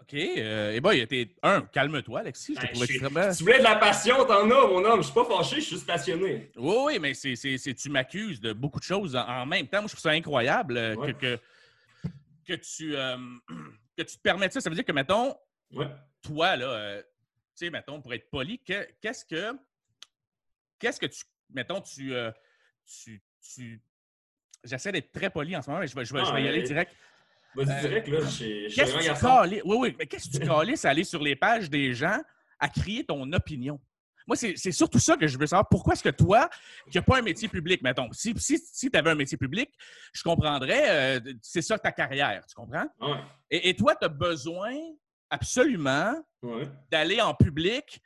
OK. Euh, et boy, t'es un, calme-toi, Alexis. Je Ben, extrêmement. Si tu voulais de la passion, t'en as, mon homme. Je suis pas fâché, je suis juste passionné. Oui, oui, mais c'est, c'est- c'est- tu m'accuses de beaucoup de choses en, en même temps. Moi, je trouve ça incroyable euh, Ouais. que, que, que tu, euh, que tu te permettes ça. Ça veut dire que, mettons, Ouais. toi, là, euh, tu sais, mettons, pour être poli, que- qu'est-ce que. Qu'est-ce que tu. Mettons, tu. euh, tu, tu- J'essaie d'être très poli en ce moment, mais je vais, je vais- je vais y Ah, aller direct. Vas-y Euh, direct, là. Qu'est-ce que tu calisses- Oui, oui, mais qu'est-ce que tu calisses à aller sur les pages des gens à crier ton opinion? Moi, c'est surtout ça que je veux savoir. Pourquoi est-ce que toi, qui n'as pas un métier public, mettons, si, si, si tu avais un métier public, je comprendrais, euh, c'est ça ta carrière, tu comprends? Ouais. Et, et toi, tu as besoin absolument Ouais. d'aller en public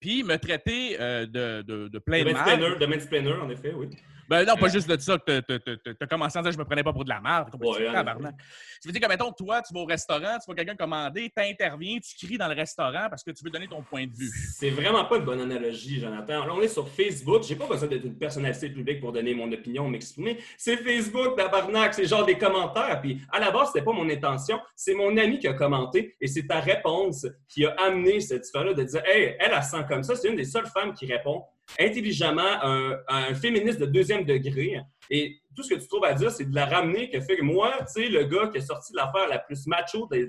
puis me traiter euh, de, de, de plein De de mal. de mansplainer, en effet, oui. Ben non, pas juste de ça que tu as commencé à dire que je me prenais pas pour de la merde. Ouais, tabarnak. Ça veut dire que, mettons, toi, tu vas au restaurant, tu vois quelqu'un commander, tu interviens, tu cries dans le restaurant parce que tu veux donner ton point de vue. C'est vraiment pas une bonne analogie, Jonathan. Là, on est sur Facebook. J'ai pas besoin d'être une personnalité publique pour donner mon opinion, m'exprimer. C'est Facebook, tabarnak. C'est genre des commentaires. Puis à la base, c'était pas mon intention. C'est mon ami qui a commenté et c'est ta réponse qui a amené cette histoire-là de dire Hey, elle, elle sent comme ça. C'est une des seules femmes qui répond intelligemment un, féministe de deuxième degré. Et tout ce que tu trouves à dire, c'est de la ramener que fait que moi, tu sais, le gars qui a sorti l'affaire la plus macho des,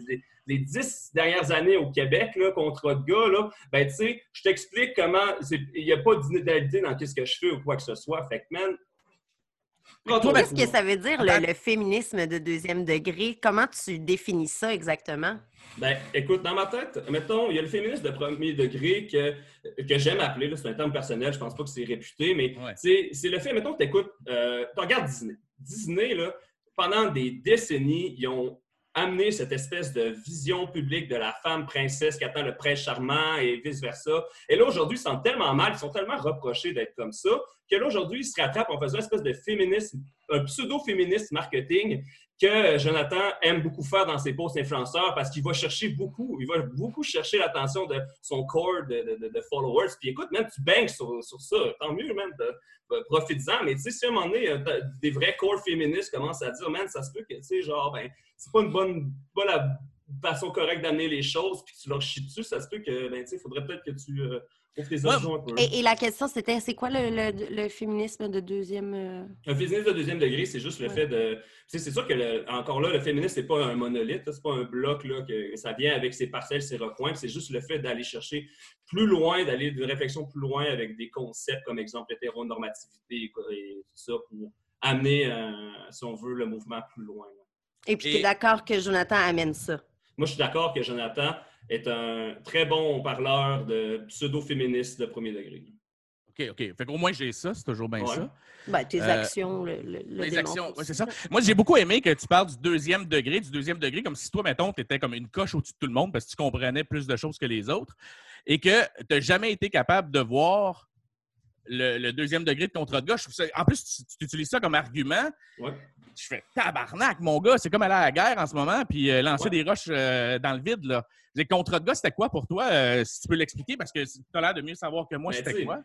dix dernières années au Québec, là, contre de gars, là, ben, tu sais, je t'explique comment il n'y a pas d'inégalité dans ce que je fais ou quoi que ce soit. Fait que, man. Qu'est-ce que ça veut dire, le, le féminisme de deuxième degré? Comment tu définis ça exactement? Ben, écoute, dans ma tête, mettons, il y a le féministe de premier degré que, que j'aime appeler, c'est un terme personnel, je pense pas que c'est réputé, mais Ouais. c'est c'est le fait, mettons, tu écoutes, tu regardes Disney. Disney, là, pendant des décennies, ils ont amené cette espèce de vision publique de la femme princesse qui attend le prince charmant et vice-versa. Et là, aujourd'hui, ils sentent tellement mal, ils sont tellement reprochés d'être comme ça, que là, aujourd'hui, ils se rattrapent en faisant une espèce de féminisme, un pseudo-féministe marketing que Jonathan aime beaucoup faire dans ses posts influenceurs parce qu'il va chercher beaucoup, il va beaucoup chercher l'attention de son corps de, de- followers. Puis écoute, même tu bangs sur, sur ça, tant mieux, même, profites-en. Mais tu sais, si à un moment donné, euh, des vrais corps féministes commencent à dire, man, ça se peut que, tu sais, genre, ben, c'est pas une bonne, pas la façon correcte d'amener les choses, puis que tu leur chies dessus, ça se peut que, ben, il faudrait peut-être que tu euh, ouvres tes Ouais. horizons un peu. Et, et la question, c'était, c'est quoi le, le- le féminisme de deuxième... euh, Un féminisme de deuxième degré, c'est juste le Ouais. fait de. tu sais, C'est sûr que, le- encore là, le féminisme, c'est pas un monolithe, c'est pas un bloc, là, que ça vient avec ses parcelles, ses recoins. puis C'est juste le fait d'aller chercher plus loin, d'aller d'une réflexion plus loin avec des concepts comme, exemple, l'hétéronormativité quoi, et tout ça pour amener, euh, si on veut, le mouvement plus loin. là. Et puis, tu es d'accord que Jonathan amène ça? Moi, je suis d'accord que Jonathan est un très bon parleur de pseudo-féministe de premier degré. OK, OK. Fait qu'au moins, j'ai ça, c'est toujours bien Ouais. ça. Ben, tes Euh, actions le, le, le Les actions, ouais, c'est ça. Moi, j'ai beaucoup aimé que tu parles du deuxième degré, du deuxième degré, comme si toi, mettons, tu étais comme une coche au-dessus de tout le monde parce que tu comprenais plus de choses que les autres et que tu n'as jamais été capable de voir le, le deuxième degré de contre de En plus, tu, tu utilises ça comme argument. Ouais. Je fais tabarnak, mon gars, c'est comme aller à la guerre en ce moment puis euh, lancer Ouais. des roches euh, dans le vide. Là. Les contre de gars, c'était quoi pour toi? euh, si tu peux l'expliquer, parce que tu as l'air de mieux savoir que moi, Ben, c'était quoi?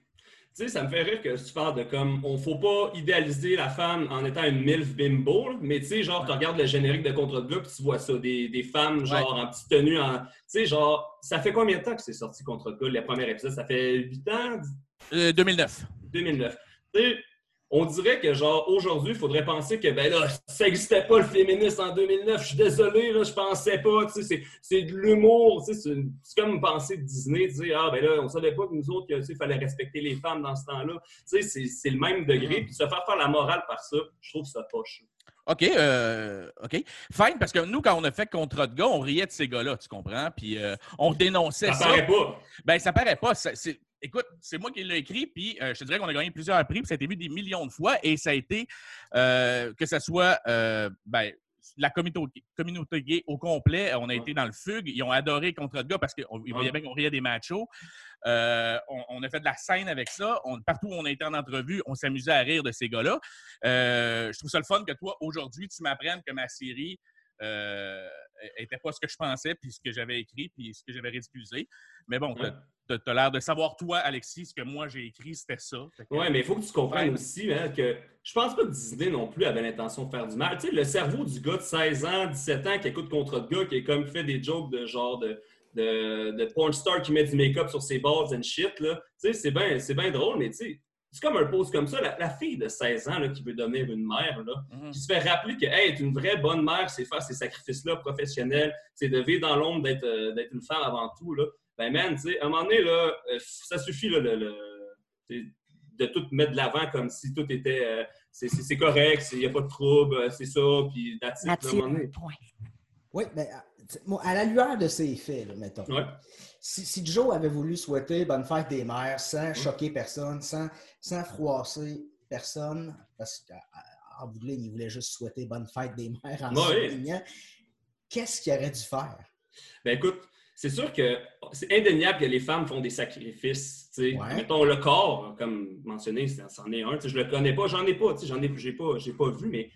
Tu sais, ça me fait rire que tu parles de comme, on faut pas idéaliser la femme en étant une MILF bimbo, là. mais tu sais, genre, tu regardes le générique de Contre de gars, puis tu vois ça, des, des femmes, genre, en petite tenue, en... tu sais, genre, ça fait combien de temps que c'est sorti Contre de gars, le premier épisode? Ça fait 8 ans? Euh, 2009. 2009. Tu sais, on dirait que, genre, aujourd'hui, il faudrait penser que, ben là, ça n'existait pas le féminisme en 2009. Je suis désolé, là, je pensais pas. Tu sais, c'est- de l'humour. Tu sais, c'est comme penser de Disney, tu sais, ah, ben là, on savait pas que nous autres, que, tu sais, il fallait respecter les femmes dans ce temps-là. Tu sais, c'est- le même degré. Puis se faire faire la morale par ça, je trouve ça poche. OK, euh, OK. Fine, parce que nous, quand on a fait Contre de gars, on riait de ces gars-là, tu comprends? Puis euh, on dénonçait Ça ça. paraît pas. Ben, ça paraît pas. Ça- Écoute, c'est moi qui l'ai écrit, puis euh, je te dirais qu'on a gagné plusieurs prix, puis ça a été vu des millions de fois, et ça a été, euh, que ce soit euh, ben, la communauté, communauté gay au complet, on a été dans le fugue, ils ont adoré Contre de gars parce qu'ils voyaient bien qu'on riait des machos. On, on a fait de la scène avec ça. On- partout où on a été en entrevue, on s'amusait à rire de ces gars-là. Je trouve ça le fun que toi, aujourd'hui, tu m'apprennes que ma série euh, était pas ce que je pensais, puis ce que j'avais écrit, puis ce que j'avais ridiculisé. Mais bon, Ouais. t'as as, l'air de savoir, toi, Alexis, ce que moi j'ai écrit, c'était ça. Oui, mais il faut que tu comprennes Ouais. aussi hein, que je pense pas que Disney non plus avait l'intention de faire du mal. Tu sais, le cerveau du gars de 16 ans, 17 ans qui écoute contre de gars qui est comme fait des jokes de genre de, de, de porn star qui met du make-up sur ses balls and shit, là. Tu sais, c'est bien c'est bien drôle, mais tu sais, c'est comme un pose comme ça. La, la fille de 16 ans là, qui veut devenir une mère, là, Mhm. qui se fait rappeler que hey, être une vraie bonne mère, c'est faire ces sacrifices-là professionnels, c'est de vivre dans l'ombre, d'être euh, d'être une femme avant tout. Là. Ben, man, tu sais, à un moment donné, là, euh, ça suffit là, le, le- de tout mettre de l'avant comme si tout était. euh, c'est- correct, il n'y a pas de trouble, c'est ça, puis that's Oui, mais à- la lueur de ces faits, là, mettons. Ouais. Si, si Joe avait voulu souhaiter bonne fête des mères sans choquer personne, sans, sans froisser personne, parce qu'en bout de ligne, il voulait juste souhaiter bonne fête des mères en Ouais. soulignant, qu'est-ce qu'il aurait dû faire? Ben écoute, c'est sûr que c'est indéniable que les femmes font des sacrifices. tu sais. Ouais. Mettons le corps, comme mentionné, c'en est un. tu sais, Je le connais pas, j'en ai pas, tu sais, j'en ai, j'ai pas, j'ai pas vu, mais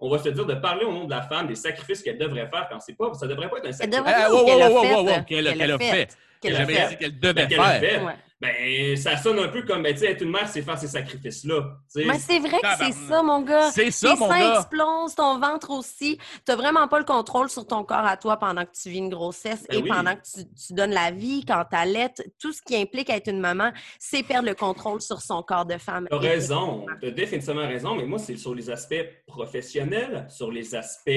on va se dire de parler au nom de la femme des sacrifices qu'elle devrait faire quand c'est pas. Ça devrait pas être un sacrifice. devrait- qu'elle a fait, qu'elle a fait. Qu'elle a J'avais fait. dit qu'elle Ben, devait a faire. fait. Ouais. Ben, ça sonne un peu comme, ben, tu sais, être une mère, c'est faire ces sacrifices-là. tu sais. Mais c'est vrai que c'est ça, mon gars. C'est ça, Tes mon seins gars. explosent, ton ventre aussi. Tu vraiment pas le contrôle sur ton corps à toi pendant que tu vis une grossesse Ben et oui. pendant que tu, tu donnes la vie, quand tu allaites. Tout ce qui implique être une maman, c'est perdre le contrôle sur son corps de femme. Tu as raison, tu as définitivement raison, mais moi, c'est sur les aspects professionnels, sur les aspects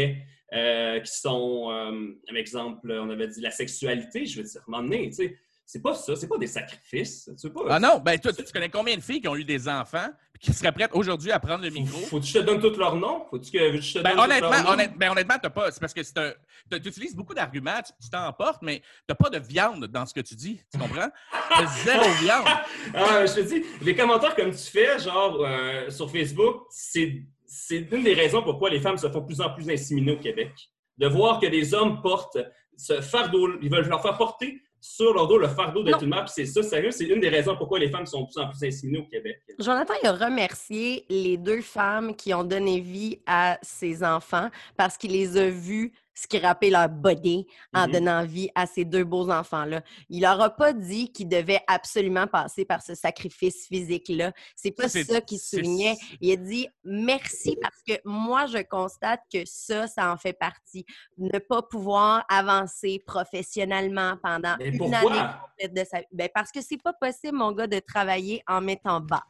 euh, qui sont, euh, un exemple, on avait dit la sexualité, je veux dire, à un moment donné, tu sais, c'est pas ça, c'est pas des sacrifices. Tu pas, Ah non, ben toi, tu connais combien de filles qui ont eu des enfants et qui seraient prêtes aujourd'hui à prendre le Faut, micro? faut que je te donne tous leurs noms? Faut que je te Ben, donne tous honnêtement, leurs noms? honnête- ben, honnêtement, t'as pas. C'est parce que c'est un. t'as- Tu utilises beaucoup d'arguments, tu tu t'emportes, mais t'as pas de viande dans ce que tu dis. Tu comprends? T'as zéro viande. Ah, je te dis, les commentaires comme tu fais, genre euh, sur Facebook, c'est c'est une des raisons pourquoi les femmes se font de plus en plus inséminer au Québec. De voir que les hommes portent ce fardeau, ils veulent leur faire porter sur leur dos le fardeau d'être une mère, puis c'est ça, sérieux, c'est une des raisons pourquoi les femmes sont de plus en plus inséminées au Québec. Jonathan, il a remercié les deux femmes qui ont donné vie à ses enfants parce qu'il les a vues scraper leur body en Mhm. donnant vie à ces deux beaux enfants-là. Il leur a pas dit qu'ils devaient absolument passer par ce sacrifice physique-là. C'est pas Ça, qu'il soulignait. Il a dit merci parce que moi, je constate que ça, ça en fait partie. Ne pas pouvoir avancer professionnellement pendant Mais une pourquoi? année complète de sa vie. Ben, parce que c'est pas possible, mon gars, de travailler en mettant bas.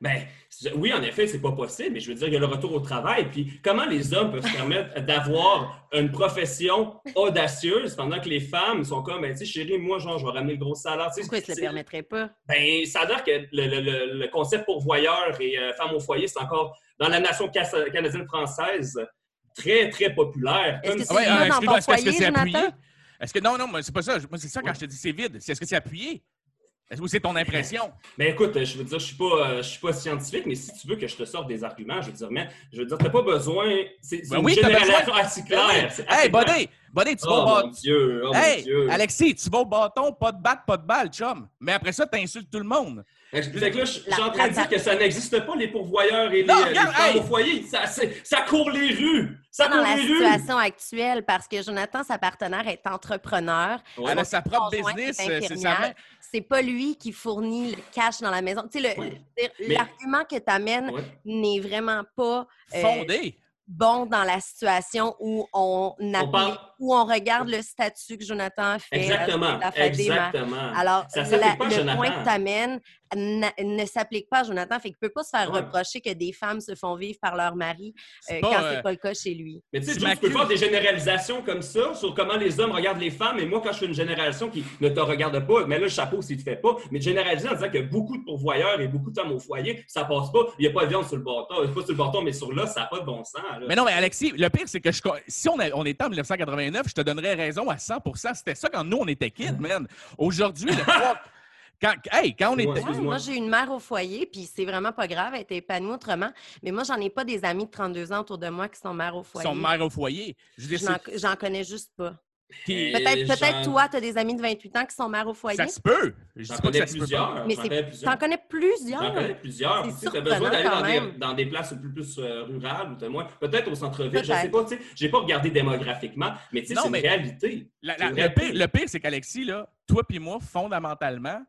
Ben, oui, en effet, c'est pas possible, mais je veux dire, il y a le retour au travail. Puis, comment les hommes peuvent se permettre d'avoir une profession audacieuse pendant que les femmes sont comme, ben, tu sais, chérie, moi, genre, je vais ramener le gros salaire. Tu sais, Pourquoi il se le permettrait pas? Ben, ça a l'air que le, le- le- le concept pourvoyeur et euh, femme au foyer, c'est encore dans la nation canadienne-française très, très populaire. Est-ce que c'est Ouais, euh, appuyé? Jonathan? Est-ce que non, non, moi, c'est pas ça. Moi, c'est ça quand je te dis c'est vide. C'est- Est-ce que c'est appuyé? Est-ce que c'est ton impression? Ben écoute, je veux dire, je suis pas, euh, je suis pas scientifique, mais si tu veux que je te sorte des arguments, je veux dire, mais je veux dire, t'as pas besoin. C'est Ben une oui, t'as généralisation besoin. assez Ben claire. Hey. Buddy! Buddy, tu vas au Oh bâton. mon Dieu, oh mon Hey, Dieu. Alexis, tu vas au bâton, pas de batte, pas de balle, chum. Mais après ça, t'insultes tout le monde. Que là, je suis en train de la- dire que ça n'existe pas, les pourvoyeurs et les, Non, euh, les regarde, femmes hey! au foyer. Ça, court les rues. Ça Dans court la les rues. situation actuelle, parce que Jonathan, sa partenaire, est entrepreneur. Ouais. Elle a sa propre business. est euh, c'est infirmière. sa- C'est pas lui qui fournit le cash dans la maison. Tu sais, l'argument que tu amènes n'est vraiment pas euh, fondée. bon dans la situation où on, parle- où on regarde le statut que Jonathan a fait. Exactement. à la fête des mères. Exactement. Alors, Ça la- pas le Jonathan. point que tu amènes ne s'applique pas à Jonathan. Fait qu'il ne peut pas se faire Ouais. reprocher que des femmes se font vivre par leur mari euh, pas, quand euh, c'est pas le cas chez lui. Mais tu sais, Tu Joe, tu peux faire des généralisations comme ça sur comment les hommes regardent les femmes. Et moi, quand je fais une génération qui ne te regarde pas, mais là, le chapeau, s'il ne te fait pas. Mais de généraliser en disant a beaucoup de pourvoyeurs et beaucoup de femmes au foyer, ça passe pas. Il n'y a pas de viande sur le bâton. Pas sur le bâton, mais sur là, ça n'a pas de bon sens. là. Mais non, mais Alexis, le pire, c'est que je, si on, a- on était en 1989, je te donnerais raison à 100% C'était ça quand nous, on était kids, man. Aujourd'hui, le poids- quand, hey, quand on était. Ouais, moi, j'ai une mère au foyer, puis c'est vraiment pas grave, elle était épanouie autrement. Mais moi, j'en ai pas des amis de 32 ans autour de moi qui sont mères au foyer. Son mère au foyer. J'en connais juste pas. Qui- Peut-être j'en- toi, tu as des amis de 28 ans qui sont mères au foyer. Ça se peut. Je dis J'en pas que connais ça se peut pas. plusieurs. Mais c'est- connais plusieurs. T'en connais plusieurs. J'en connais plusieurs. C'est Tu t'as besoin surprenant d'aller quand dans des, même. dans des places plus, plus euh, rurales ou t'as moins. Peut-être au centre-ville, je sais pas. Tu sais, j'ai pas regardé démographiquement, mais tu sais, Non, c'est une réalité. La- la- le pire, le pire, c'est qu'Alexis, là, toi puis moi, fondamentalement,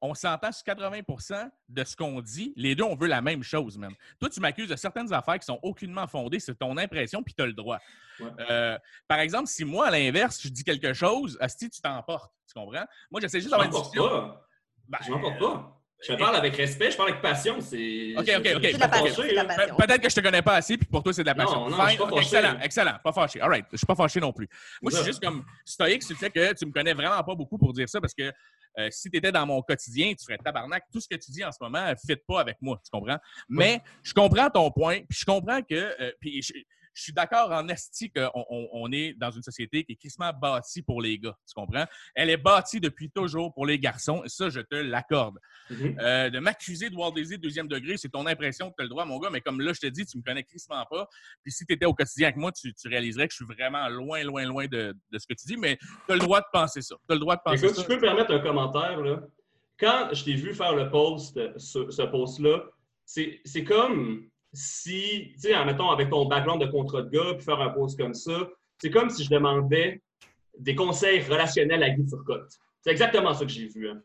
on s'entend sur 80% de ce qu'on dit. Les deux, on veut la même chose, man. Toi, tu m'accuses de certaines affaires qui sont aucunement fondées. C'est ton impression, puis tu as le droit. Ouais. Euh, par exemple, si moi, à l'inverse, je dis quelque chose, Asti, tu t'emportes. Tu comprends? Moi, j'essaie juste d'avoir une discussion. pas. Ben, Je m'emporte pas. Je te parle avec respect, je parle avec passion. C'est. Ok, ok, je- ok. Peut-être que je te connais pas assez, puis pour toi, c'est de la Non, passion. non, Fine, je suis pas excellent, excellent. Pas fâché. All right. Je suis pas fâché non plus. Moi, je suis juste comme stoïque sur le fait que tu me connais vraiment pas beaucoup pour dire ça parce que euh, si tu étais dans mon quotidien, tu ferais tabarnak. Tout ce que tu dis en ce moment ne fit pas avec moi. Tu comprends? Mais je comprends ton point, puis je comprends que. euh, puis je, suis d'accord en esti qu'on on, on est dans une société qui est crissement bâtie pour les gars. Tu comprends? Elle est bâtie depuis toujours pour les garçons. Et ça, je te l'accorde. Mhm. Euh, de m'accuser de voir des deuxième degré, c'est ton impression que tu as le droit, mon gars, mais comme là, je te dis, tu me connais crissement pas. Puis si tu étais au quotidien avec moi, tu, tu réaliserais que je suis vraiment loin, loin, loin de, de ce que tu dis, mais tu as le droit de penser ça. Tu as le droit de penser Écoute, ça. je peux me permettre un commentaire, là. Quand je t'ai vu faire le post, ce, ce post-là, c'est c'est comme si, tu sais, en mettons, avec ton background de contrat de gars, puis faire un post comme ça, c'est comme si je demandais des conseils relationnels à Guy Turcotte. C'est exactement ça que j'ai vu. hein.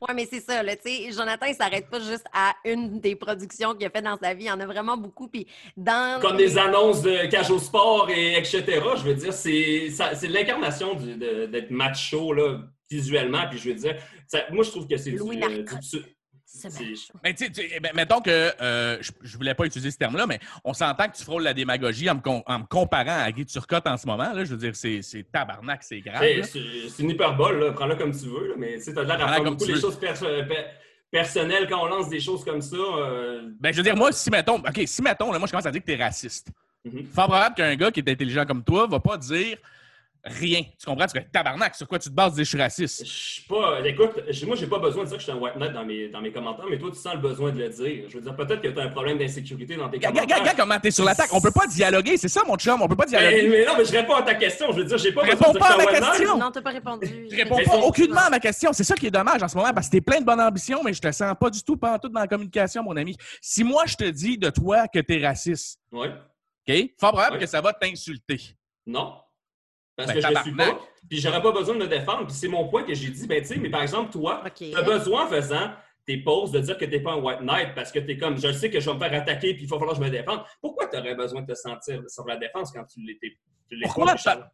Oui, mais c'est ça, là, tu sais, Jonathan, il s'arrête pas juste à une des productions qu'il a fait dans sa vie. Il y en a vraiment beaucoup. Puis dans. Comme des annonces de cage au sport et etc. Je veux dire, c'est l'incarnation d'être macho, là, visuellement. Puis je veux dire, ça- moi, je trouve que c'est du, euh, du-. Mais tu sais, tu sais, ben, mettons que euh, je, je voulais pas utiliser ce terme-là, mais on s'entend que tu frôles la démagogie en me, com- en me comparant à Guy Turcotte en ce moment. Là, je veux dire, c'est c'est tabarnak, c'est grave. Hey. C'est c'est une hyperbole, là. prends-le comme tu veux, là, mais tu t'as l'air à Prends-la faire comme beaucoup les choses perso- per- personnelles quand on lance des choses comme ça. euh, Ben, je veux dire, moi, si mettons, OK, si mettons, là, moi, je commence à dire que tu es raciste. Mhm. Fort probable qu'un gars qui est intelligent comme toi va pas dire rien. Tu comprends? Tu fais tabarnak, sur quoi tu te bases de dire je suis raciste? Je suis pas. Écoute, moi, j'ai pas besoin de dire que je suis un white knight dans mes, dans mes commentaires, mais toi, tu sens le besoin de le dire. Je veux dire, peut-être que tu as un problème d'insécurité dans tes commentaires. regarde, regarde comment t'es sur l'attaque. On peut pas dialoguer, c'est ça, mon chum. On peut pas mais, dialoguer. mais non, mais je réponds à ta question. Je veux dire, j'ai pas Réponds besoin de dire pas à que je ma suis un white question. knight. Non, t'as pas répondu. Tu réponds pas aucunement à ma question. C'est ça qui est dommage en ce moment parce que t'es plein de bonnes ambitions, mais je te sens pas du tout, pas en tout dans la communication, mon ami. Si moi, je te dis de toi que t'es raciste, Ouais. OK? Fort probable Ouais. que ça va t'insulter. Non. Parce Ben, que je le suis pas. Puis j'aurais pas besoin de me défendre. Puis c'est mon point que j'ai dit. Ben, tu sais, mais par exemple, toi, tu as besoin en faisant tes posts de dire que t'es pas un white knight parce que t'es comme, je sais que je vais me faire attaquer puis il va falloir que je me défende. Pourquoi tu aurais besoin de te sentir sur la défense quand tu l'étais? Pourquoi? pas?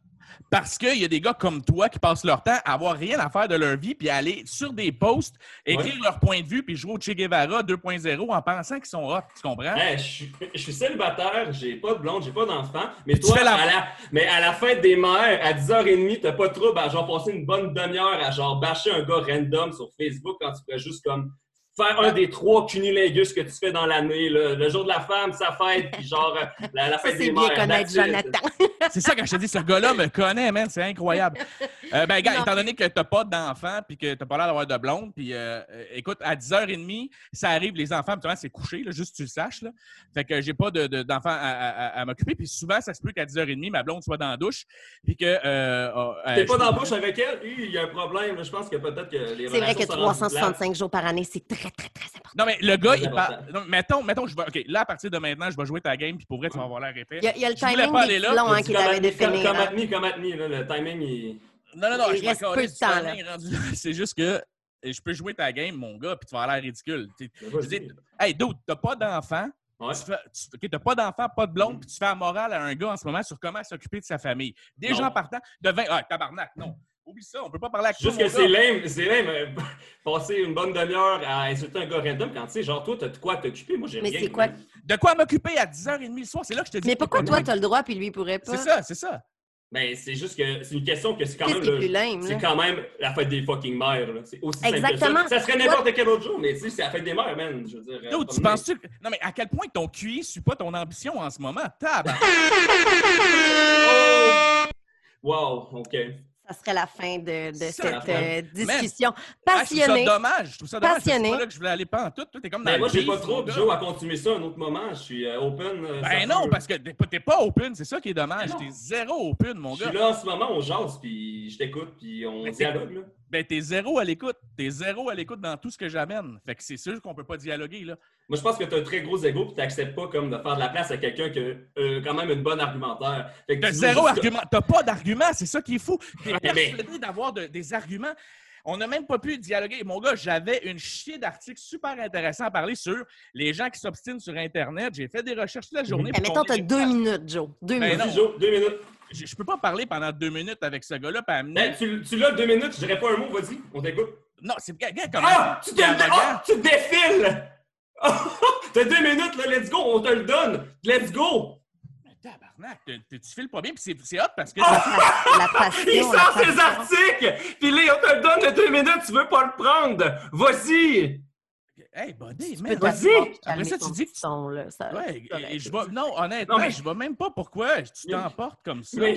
Parce qu'il y a des gars comme toi qui passent leur temps à avoir rien à faire de leur vie puis à aller sur des posts, écrire Ouais. leur point de vue puis jouer au Che Guevara 2.0 en pensant qu'ils sont hot. Tu comprends? Hey, je, suis, je suis célibataire, j'ai pas de blonde, j'ai pas d'enfant. Mais Puis toi, fais la- à la, mais à la fête des mères, à 10h30, t'as pas de trouble à genre passer une bonne demi-heure à genre bâcher un gars random sur Facebook quand tu pourrais juste comme faire un des trois cunilingus que tu fais dans l'année. là. Le jour de la femme, sa fête, puis genre euh, la, la Ça, fête c'est des bien mères. connaître that's it. Jonathan. C'est ça quand je te dis, ce gars-là me connaît, man. C'est incroyable. Euh, ben, gars, Non. étant donné que t'as pas d'enfant puis que t'as pas l'air d'avoir de blonde, puis euh, écoute, à 10h30, ça arrive, les enfants, c'est couché, là, juste que tu le saches. Là. Fait que j'ai pas de- de- d'enfants à, à- à- à m'occuper. Puis souvent, ça se peut qu'à 10h30, ma blonde soit dans la douche. Puis que. Euh, euh, T'es pas dans la bouche avec elle? Il y a un problème. Je pense que peut-être que les C'est vrai que sont rendues plates. 365 jours par année, c'est très, très, très important. Non, mais le gars, il parle. mettons, mettons, je vais. OK, là, à partir de maintenant, je vais jouer ta game, puis pour vrai, tu vas avoir l'air épais. Il y a, il y a le Je voulais timing pas des aller là, longs, hein, Comme- qu'il avait comme- défini. Comme hein. at me, comme at me, là, le timing, il... Non, non, non, Il je reste peu de temps, là. C'est juste que je peux jouer ta game, mon gars, puis tu vas avoir l'air ridicule. Je dire, hey, dude, t'as pas d'enfant. Ouais. Tu fais, tu, OK, t'as pas d'enfant, pas de blonde, puis tu fais la morale à un gars en ce moment sur comment s'occuper de sa famille. Déjà Non. en partant de 20. Ah, tabarnak, non. Oublie ça, on peut pas parler toi, Juste que c'est lame, c'est lame. euh, passer une bonne demi-heure à insulter un gars random quand tu sais, genre, toi, t'as de quoi t'occuper. Moi, j'ai Mais rien. c'est quoi? De quoi m'occuper à 10h30 le soir? C'est là que je te dis. Mais pourquoi toi, t'as le droit, puis lui, il pourrait pas? C'est ça, c'est ça. Ben, c'est juste que c'est une question que c'est quand même. C'est quand même la fête des fucking mères. C'est aussi simple que Exactement. ça. Ça serait n'importe quel autre jour, mais tu sais, c'est la fête des mères, man. Je veux dire. euh, Dude, tu penses-tu. Non, mais à quel point ton QI suit pas ton ambition en ce moment? Tabarnak. Oh! Wow, OK. Ça serait la fin de, cette euh, discussion Ah, je trouve ça passionnée. dommage. Je trouve ça dommage. C'est pas là que je voulais aller pas en tout. Toi, t'es comme dans Ben, moi, j'ai pas trop. Joe, à continuer ça à un autre moment. Je suis euh, open. euh, Ben non, peut. parce que t'es pas, open, c'est ça qui est dommage. Non. T'es zéro open, mon Je gars. suis là en ce moment, on jase, puis je t'écoute, puis on c'est- dialogue. Ben t'es zéro à l'écoute. T'es zéro à l'écoute dans tout ce que j'amène. Fait que c'est sûr qu'on peut pas dialoguer, là. Moi, je pense que tu as un très gros ego, puis tu n'acceptes pas comme de faire de la place à quelqu'un qui a euh, quand même une bonne argumentaire. Fait que T'as zéro juste- argument. T'as pas d'argument, c'est ça qui est fou. T'es Mais- mais- persuadé d'avoir de- des arguments. On n'a même pas pu dialoguer. Mon gars, j'avais une chier d'articles super intéressants à parler sur les gens qui s'obstinent sur Internet. J'ai fait des recherches toute la journée. Pour mettons, t'as deux minutes, Joe. Deux Ben minutes. non. Joe, deux minutes. Je, je peux pas parler pendant deux minutes avec ce gars-là. Ben, tu tu l'as deux minutes, je dirais pas un mot, vas-y, on t'écoute. Non, c'est gars, gars, comment Ah! Tu te, ah, tu te défiles! T'as deux minutes, là, let's go, on te le donne! Let's go! Mais Tabarnak, t'es- tu files pas bien, puis c'est- c'est hot parce que. Ah! La passion. Il sort ses articles! Puis là, on te le donne de deux minutes, tu veux pas le prendre! Vas-y! Hey, buddy, peux Vas-y! Après ça, tu dis que- là. Ça- Ouais, et, et je vais. Non, honnêtement, Non, mais- je vois même pas pourquoi tu Mais- t'emportes comme ça. Mais,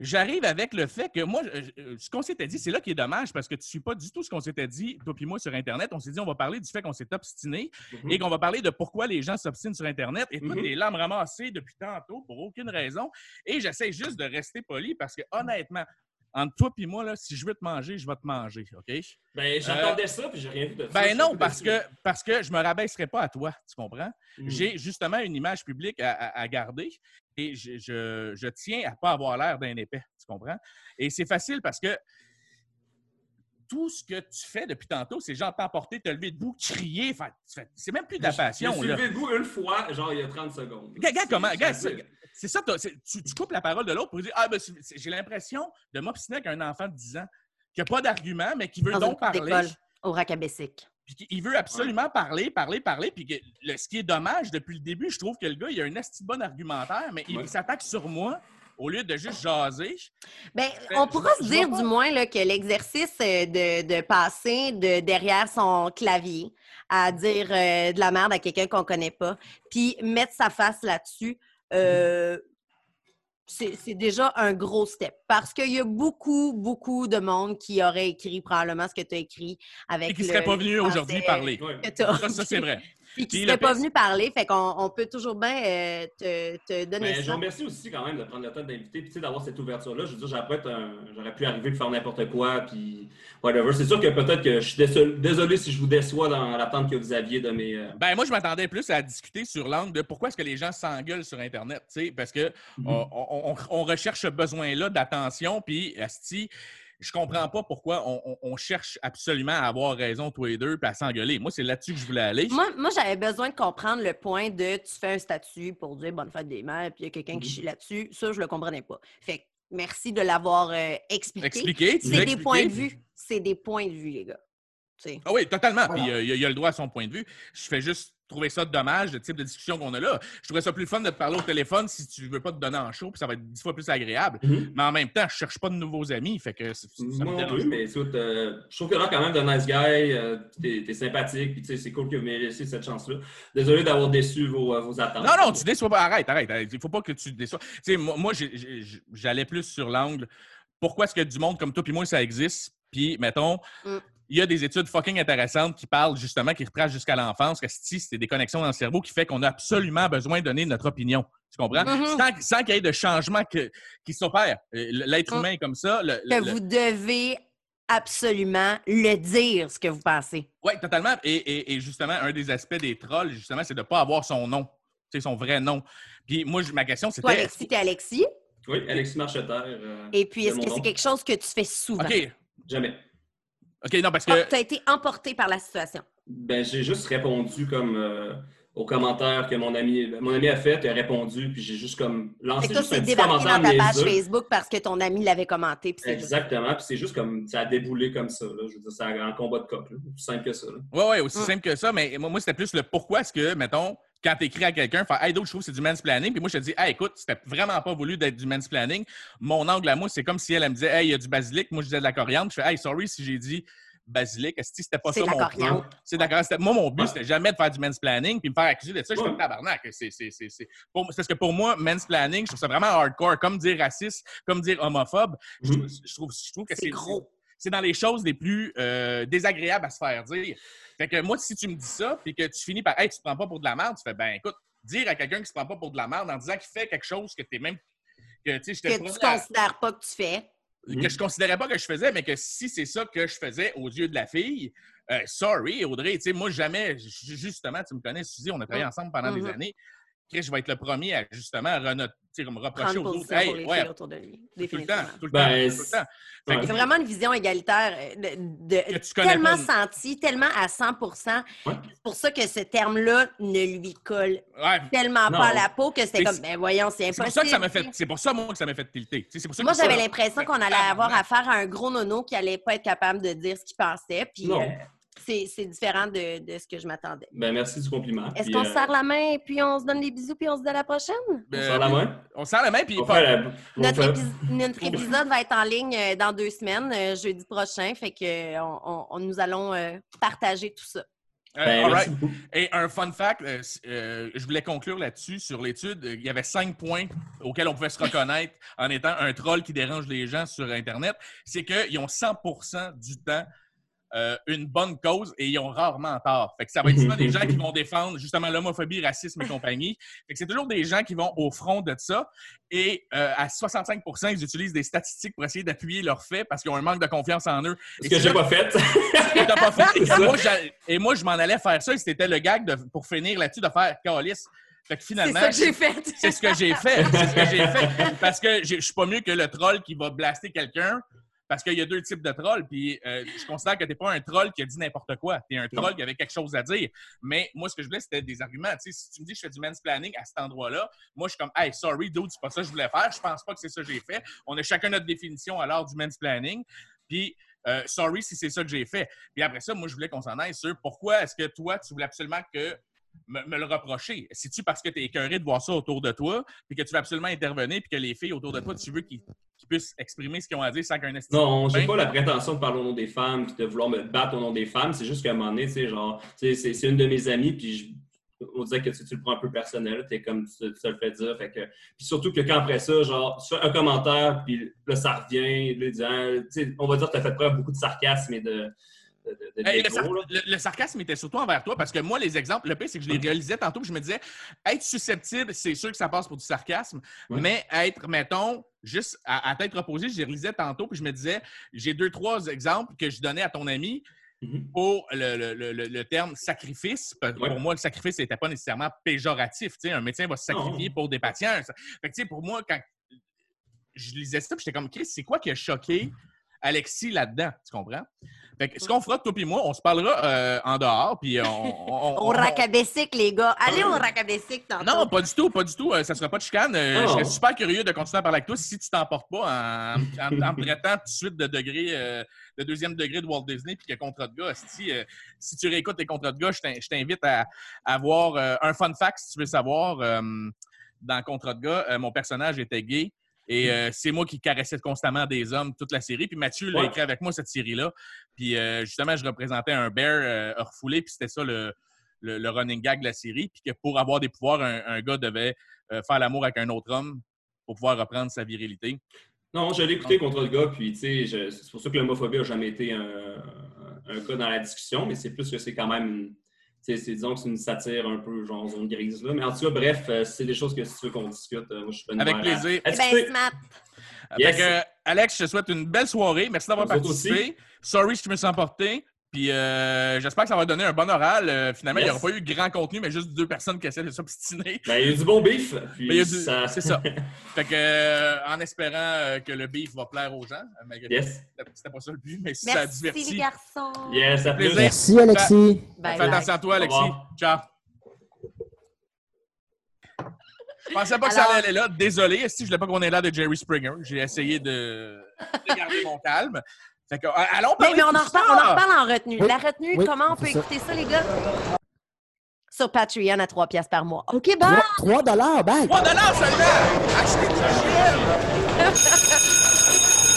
J'arrive avec le fait que moi, je- je- ce qu'on s'était dit, c'est là qui est dommage parce que tu ne suis pas du tout ce qu'on s'était dit, toi puis moi, sur Internet. On s'est dit, on va parler du fait qu'on s'est obstiné Mhm. et qu'on va parler de pourquoi les gens s'obstinent sur Internet. Et toi, Mhm. t'es là à me ramasser depuis tantôt pour aucune raison. Et j'essaie juste de rester poli parce que, honnêtement, entre toi puis moi, là, si je veux te manger, je vais te manger, OK? ben, j'attendais ça, puis j'ai rien vu de ça. Ben Je non, parce que, parce que je me rabaisserai pas à toi, tu comprends? Mhm. J'ai justement une image publique à, à- à garder et je, je- je tiens à pas avoir l'air d'un épais, tu comprends? Et c'est facile parce que tout ce que tu fais depuis tantôt, c'est genre t'emporter, te lever debout, crier. C'est même plus de la Je passion. me suis levé debout une fois, genre il y a 30 secondes. Gars, comment? C'est- ça, tu, tu coupes la parole de l'autre pour dire Ah, ben, j'ai l'impression de m'obstiner avec un enfant de 10 ans qui n'a pas d'argument, mais qui veut Dans donc parler. au Racabessic. Puis qu'il- il veut absolument parler, parler, parler. Puis que le- ce qui est dommage, depuis le début, je trouve que le gars, il a un esti de bon argumentaire, mais il, Ouais. il s'attaque sur moi au lieu de juste jaser. Ben, Ben, on pourra se dire du moins là, que l'exercice euh, de, de passer de derrière son clavier à dire euh, de la merde à quelqu'un qu'on connaît pas, puis mettre sa face là-dessus, euh, c'est déjà un gros step. Parce qu'il y a beaucoup, beaucoup de monde qui aurait écrit probablement ce que tu as écrit avec Et qui ne serait pas venu aujourd'hui parler. Ouais. ça, c'est vrai. Puis qui pas venu parler, fait qu'on on peut toujours bien euh, te, te donner Ben, je vous ça. remercie aussi quand même de prendre le temps d'inviter, puis tu sais, d'avoir cette ouverture-là. Je veux dire, j'aurais pu, arriver et faire n'importe quoi, puis whatever. C'est sûr que peut-être que je suis désolé, désolé si je vous déçois dans l'attente que vous aviez de mes. euh, Ben, moi, je m'attendais plus à discuter sur l'angle de pourquoi est-ce que les gens s'engueulent sur Internet, tu sais, parce que on, on- on- on recherche ce besoin-là d'attention, puis asti, je comprends pas pourquoi on, on- on cherche absolument à avoir raison, tous les deux, puis à s'engueuler. Moi, c'est là-dessus que je voulais aller. Moi, moi j'avais besoin de comprendre le point de tu fais un statut pour dire bonne fête des mères, puis il y a quelqu'un qui Mhm. chie là-dessus. Ça, je le comprenais pas. Fait que merci de l'avoir euh, expliqué. Expliquer, tu C'est des expliqué. points de vue. C'est des points de vue, les gars. Ah oui, totalement. Voilà. Puis euh, il, a, il a le droit à son point de vue. Je fais juste trouver ça dommage, le type de discussion qu'on a là. Je trouverais ça plus fun de te parler au téléphone si tu veux pas te donner en show, puis ça va être dix fois plus agréable. Mhm. Mais en même temps, je cherche pas de nouveaux amis, fait que ça, me dérange mais écoute, euh, je trouve que là, quand même, de nice guy, euh, t'es, t'es sympathique, puis tu sais, c'est cool que vous m'ayez laissé cette chance-là. Désolé d'avoir déçu vos, euh, vos attentes. Non, non, tu déçois pas. Arrête, arrête. Il faut pas que tu déçois. Tu sais, moi, moi, j'allais plus sur l'angle. Pourquoi est-ce que du monde comme toi puis moi, ça existe? Puis, mettons, Mm. Il y a des études fucking intéressantes qui parlent justement, qui retracent jusqu'à l'enfance, que si c'est des connexions dans le cerveau qui fait qu'on a absolument besoin de donner notre opinion. Tu comprends? Mhm. Sans, sans qu'il y ait de changement que- qui s'opère. Euh, L'être Mm. humain est comme ça. Le, Que le- vous devez absolument le dire, ce que vous pensez. Oui, totalement. Et, et- et justement, un des aspects des trolls, justement, c'est de ne pas avoir son nom, sais, son vrai nom. Puis moi, ma question, Toi, c'était. Alexis, t'es Alexis? Oui, Alexis Marcheterre. euh, Et puis, est-ce c'est que c'est quelque chose que tu fais souvent? OK. Jamais. OK, non, parce Tu que. as été emporté par la situation. Ben, j'ai juste répondu comme euh, aux commentaires que mon ami, mon ami a fait, il a répondu, puis j'ai juste comme Fait lancé que toi, juste un c'est petit commentaire dans ta page. Facebook parce que ton ami l'avait commenté. puis juste- Exactement, puis c'est juste comme ça a déboulé comme ça. Là. Je veux dire, c'est un combat de coq, aussi simple que ça. Oui, oui, aussi Mm. simple que ça, mais moi, moi c'était plus le pourquoi est-ce que, mettons, quand tu écris à quelqu'un, faire Hey, d'autres, je trouve que c'est du mansplaining, puis moi, je te dis Hey, écoute, c'était vraiment pas voulu d'être du mansplaining. Mon angle à moi, c'est comme si elle, elle me disait Hey, il y a du basilic, moi, je disais de la coriandre. Je fais Hey, sorry si j'ai dit basilic. Est-ce que c'était pas ça mon but? C'est d'accord. Moi, mon but, c'était jamais de faire du mansplaining puis me faire accuser de ça. Je suis tabarnak. C'est, c'est, c'est, c'est... Pour- c'est parce que pour moi, mansplaining, je trouve ça vraiment hardcore. Comme dire raciste, comme dire homophobe. Je, trouve, je, trouve, je trouve que C'est c'est gros. C'est dans les choses les plus euh, désagréables à se faire dire. Fait que moi, si tu me dis ça, puis que tu finis par Hey, tu te prends pas pour de la merde, tu fais ben écoute, dire à quelqu'un qui se prend pas pour de la merde en disant qu'il fait quelque chose que t'es même. Que, tu Que tu à- considères pas que tu fais. que je considérais pas que je faisais, mais que si c'est ça que je faisais aux yeux de la fille, euh, sorry, Audrey, tu sais, moi, jamais, ju- justement, tu me connais, Suzy, on a travaillé Mm. ensemble pendant des années. Chris, je vais être le premier à, justement, me reprocher aux autres. Hey, les ouais, filles autour de lui. tout le temps, tout le Ben, temps, tout le temps. Fait que- ouais. C'est vraiment une vision égalitaire euh, de, de- Que tu connais tellement sentie, tellement à 100 Ouais. C'est pour ça que ce terme-là ne lui colle Ouais, tellement Non. pas à la peau que c'était C'est- comme, ben voyons, c'est c'est impossible. pour ça que ça m'a fait, c'est pour ça, moi, que ça m'a fait tilter. C'est pour ça Moi, j'avais l'impression qu'on allait avoir affaire à un gros nono qui allait pas être capable de dire ce qu'il pensait. Puis Non. euh, c'est différent de, de ce que je m'attendais. Ben, merci du compliment. Est-ce qu'on se euh, serre la main et puis on se donne des bisous puis on se dit à la prochaine? on Euh, serre la main? On serre la main, puis la- Notre, notre épisode va être en ligne euh, dans deux semaines, euh, jeudi prochain. Fait que on, nous allons partager tout ça. Euh, Ben, all right. Et un fun fact, euh, euh, je voulais conclure là-dessus. Sur l'étude, il y avait cinq points auxquels on pouvait se reconnaître en étant un troll qui dérange les gens sur Internet. C'est qu'ils ont 100% du temps euh, une bonne cause et ils ont rarement tort. Fait que ça va être souvent des gens qui vont défendre justement l'homophobie, racisme et compagnie. Fait que c'est toujours des gens qui vont au front de ça. Et euh, à 65 ils utilisent des statistiques pour essayer d'appuyer leurs faits parce qu'ils ont un manque de confiance en eux. Ce que c'est j'ai pas fait. que t'as pas fait. Et, C'est moi, j'a- et moi, je m'en allais faire ça et c'était le gag de- pour finir là-dessus de faire calice. Fait que C'est finalement, ça que j'ai fait. c'est ce que j'ai fait. C'est ce que j'ai fait. Parce que je suis pas mieux que le troll qui va blaster quelqu'un. Parce qu'il y a deux types de trolls. Puis euh, je considère que t'es pas un troll qui a dit n'importe quoi. T'es un troll qui avait quelque chose à dire. Mais moi, ce que je voulais, c'était des arguments. Tu sais, si tu me dis que je fais du mansplaining à cet endroit-là, moi, je suis comme, hey, sorry, dude, c'est pas ça que je voulais faire. Je pense pas que c'est ça que j'ai fait. On a chacun notre définition alors du mansplaining. Puis, euh, sorry si c'est ça que j'ai fait. Puis après ça, moi, je voulais qu'on s'en aille sur pourquoi est-ce que toi, tu voulais absolument que me, me le reprocher? C'est-tu parce que tu es écœuré de voir ça autour de toi, puis que tu veux absolument intervenir, puis que les filles autour de toi, tu veux qu'ils qu'ils puissent exprimer ce qu'ils ont à dire sans qu'un? Non, j'ai pas la prétention de parler au nom des femmes puis de vouloir me battre au nom des femmes. C'est juste qu'à un moment donné, tu sais, genre, c'est une de mes amies, puis je- on dirait que tu, tu le prends un peu personnel, t'es comme tu, te- tu te le fais dire. Fait que, puis surtout que quand après ça, genre, tu fais un commentaire, puis là, ça revient, là, disant, sais, on va dire que tu as fait preuve beaucoup de sarcasme et de. De, Hey, le, dégo, sar- là. le- le sarcasme était surtout envers toi parce que moi, les exemples, le pire, c'est que je les réalisais tantôt, puis je me disais, être susceptible, c'est sûr que ça passe pour du sarcasme, Ouais. mais être, mettons, juste à, à tête reposée, je les réalisais tantôt, puis je me disais, j'ai deux, trois exemples que je donnais à ton ami Mhm. pour le, le- le- le- le terme sacrifice. Ouais. Pour moi, le sacrifice n'était pas nécessairement péjoratif. Un médecin va se sacrifier pour des patients. Fait que, tu sais, pour moi, quand je lisais ça, puis j'étais comme, Chris, c'est quoi qui a choqué Alexis là-dedans? Tu comprends? Fait que ce qu'on fera, toi et moi, on se parlera euh, en dehors, puis on... on- Au on- racabessic, les gars. Allez au racabessic non, pas du tout, pas du tout. Euh, ça sera pas de chicane. Euh. Je serais super curieux de continuer à parler avec toi si tu t'emportes pas en, en, traitant tout de suite de degré, euh, de deuxième degré de Walt Disney puis que contrat de gars. Si, si tu réécoutes les contrats de gars, je t'in- je t'invite à, à voir un fun fact si tu veux savoir. dans Contrat de gars, mon personnage était gay. Et euh, c'est moi qui caressais constamment des hommes toute la série. Puis Mathieu l'a Ouais. écrit avec moi, cette série-là. Puis euh, justement, je représentais un bear euh, refoulé. Puis c'était ça le, le, le running gag de la série. Puis que pour avoir des pouvoirs, un, un gars devait faire l'amour avec un autre homme pour pouvoir reprendre sa virilité. Non, je l'ai écouté contre le gars, puis tu sais, c'est pour ça que l'homophobie n'a jamais été un, un- un cas dans la discussion, mais c'est plus que c'est quand même, une- c'est- disons que c'est une satire un peu genre zone grise là. Mais en tout cas, bref, euh, c'est des choses que si tu veux qu'on discute, euh, moi je suis pas Avec plaisir. à discuter. ben. Yes. Que, euh, Alex, je te souhaite une belle soirée. Merci d'avoir participé. Sorry si je me sens emporté. Puis euh, j'espère que ça va donner un bon oral. Euh, finalement, il n'y aura pas eu grand contenu, mais juste deux personnes qui essaient de s'obstiner. Ben, il y a du bon beef, a du- ça... C'est ça. fait que, euh, en espérant que le beef va plaire aux gens, malgré Yes. c'était pas ça le but, mais si ça Merci, les divertit. garçons. Yes. Plaisir. Merci, Alexis. Bye, Fais bye. attention à toi, Alexis. Ciao. Je pensais pas que Alors- ça allait aller là. Désolé. Si je voulais pas qu'on ait l'air de Jerry Springer, j'ai essayé de, de garder mon calme. Fait que, euh, allons Mais, parler mais on, en reparle, ça. on en reparle en retenue. Oui. La retenue, Oui, comment on peut ça. écouter ça, les gars? Sur Patreon à 3 piastres par mois. OK, bye! 3 dollars, bye! 3 seulement! Achetez du chien!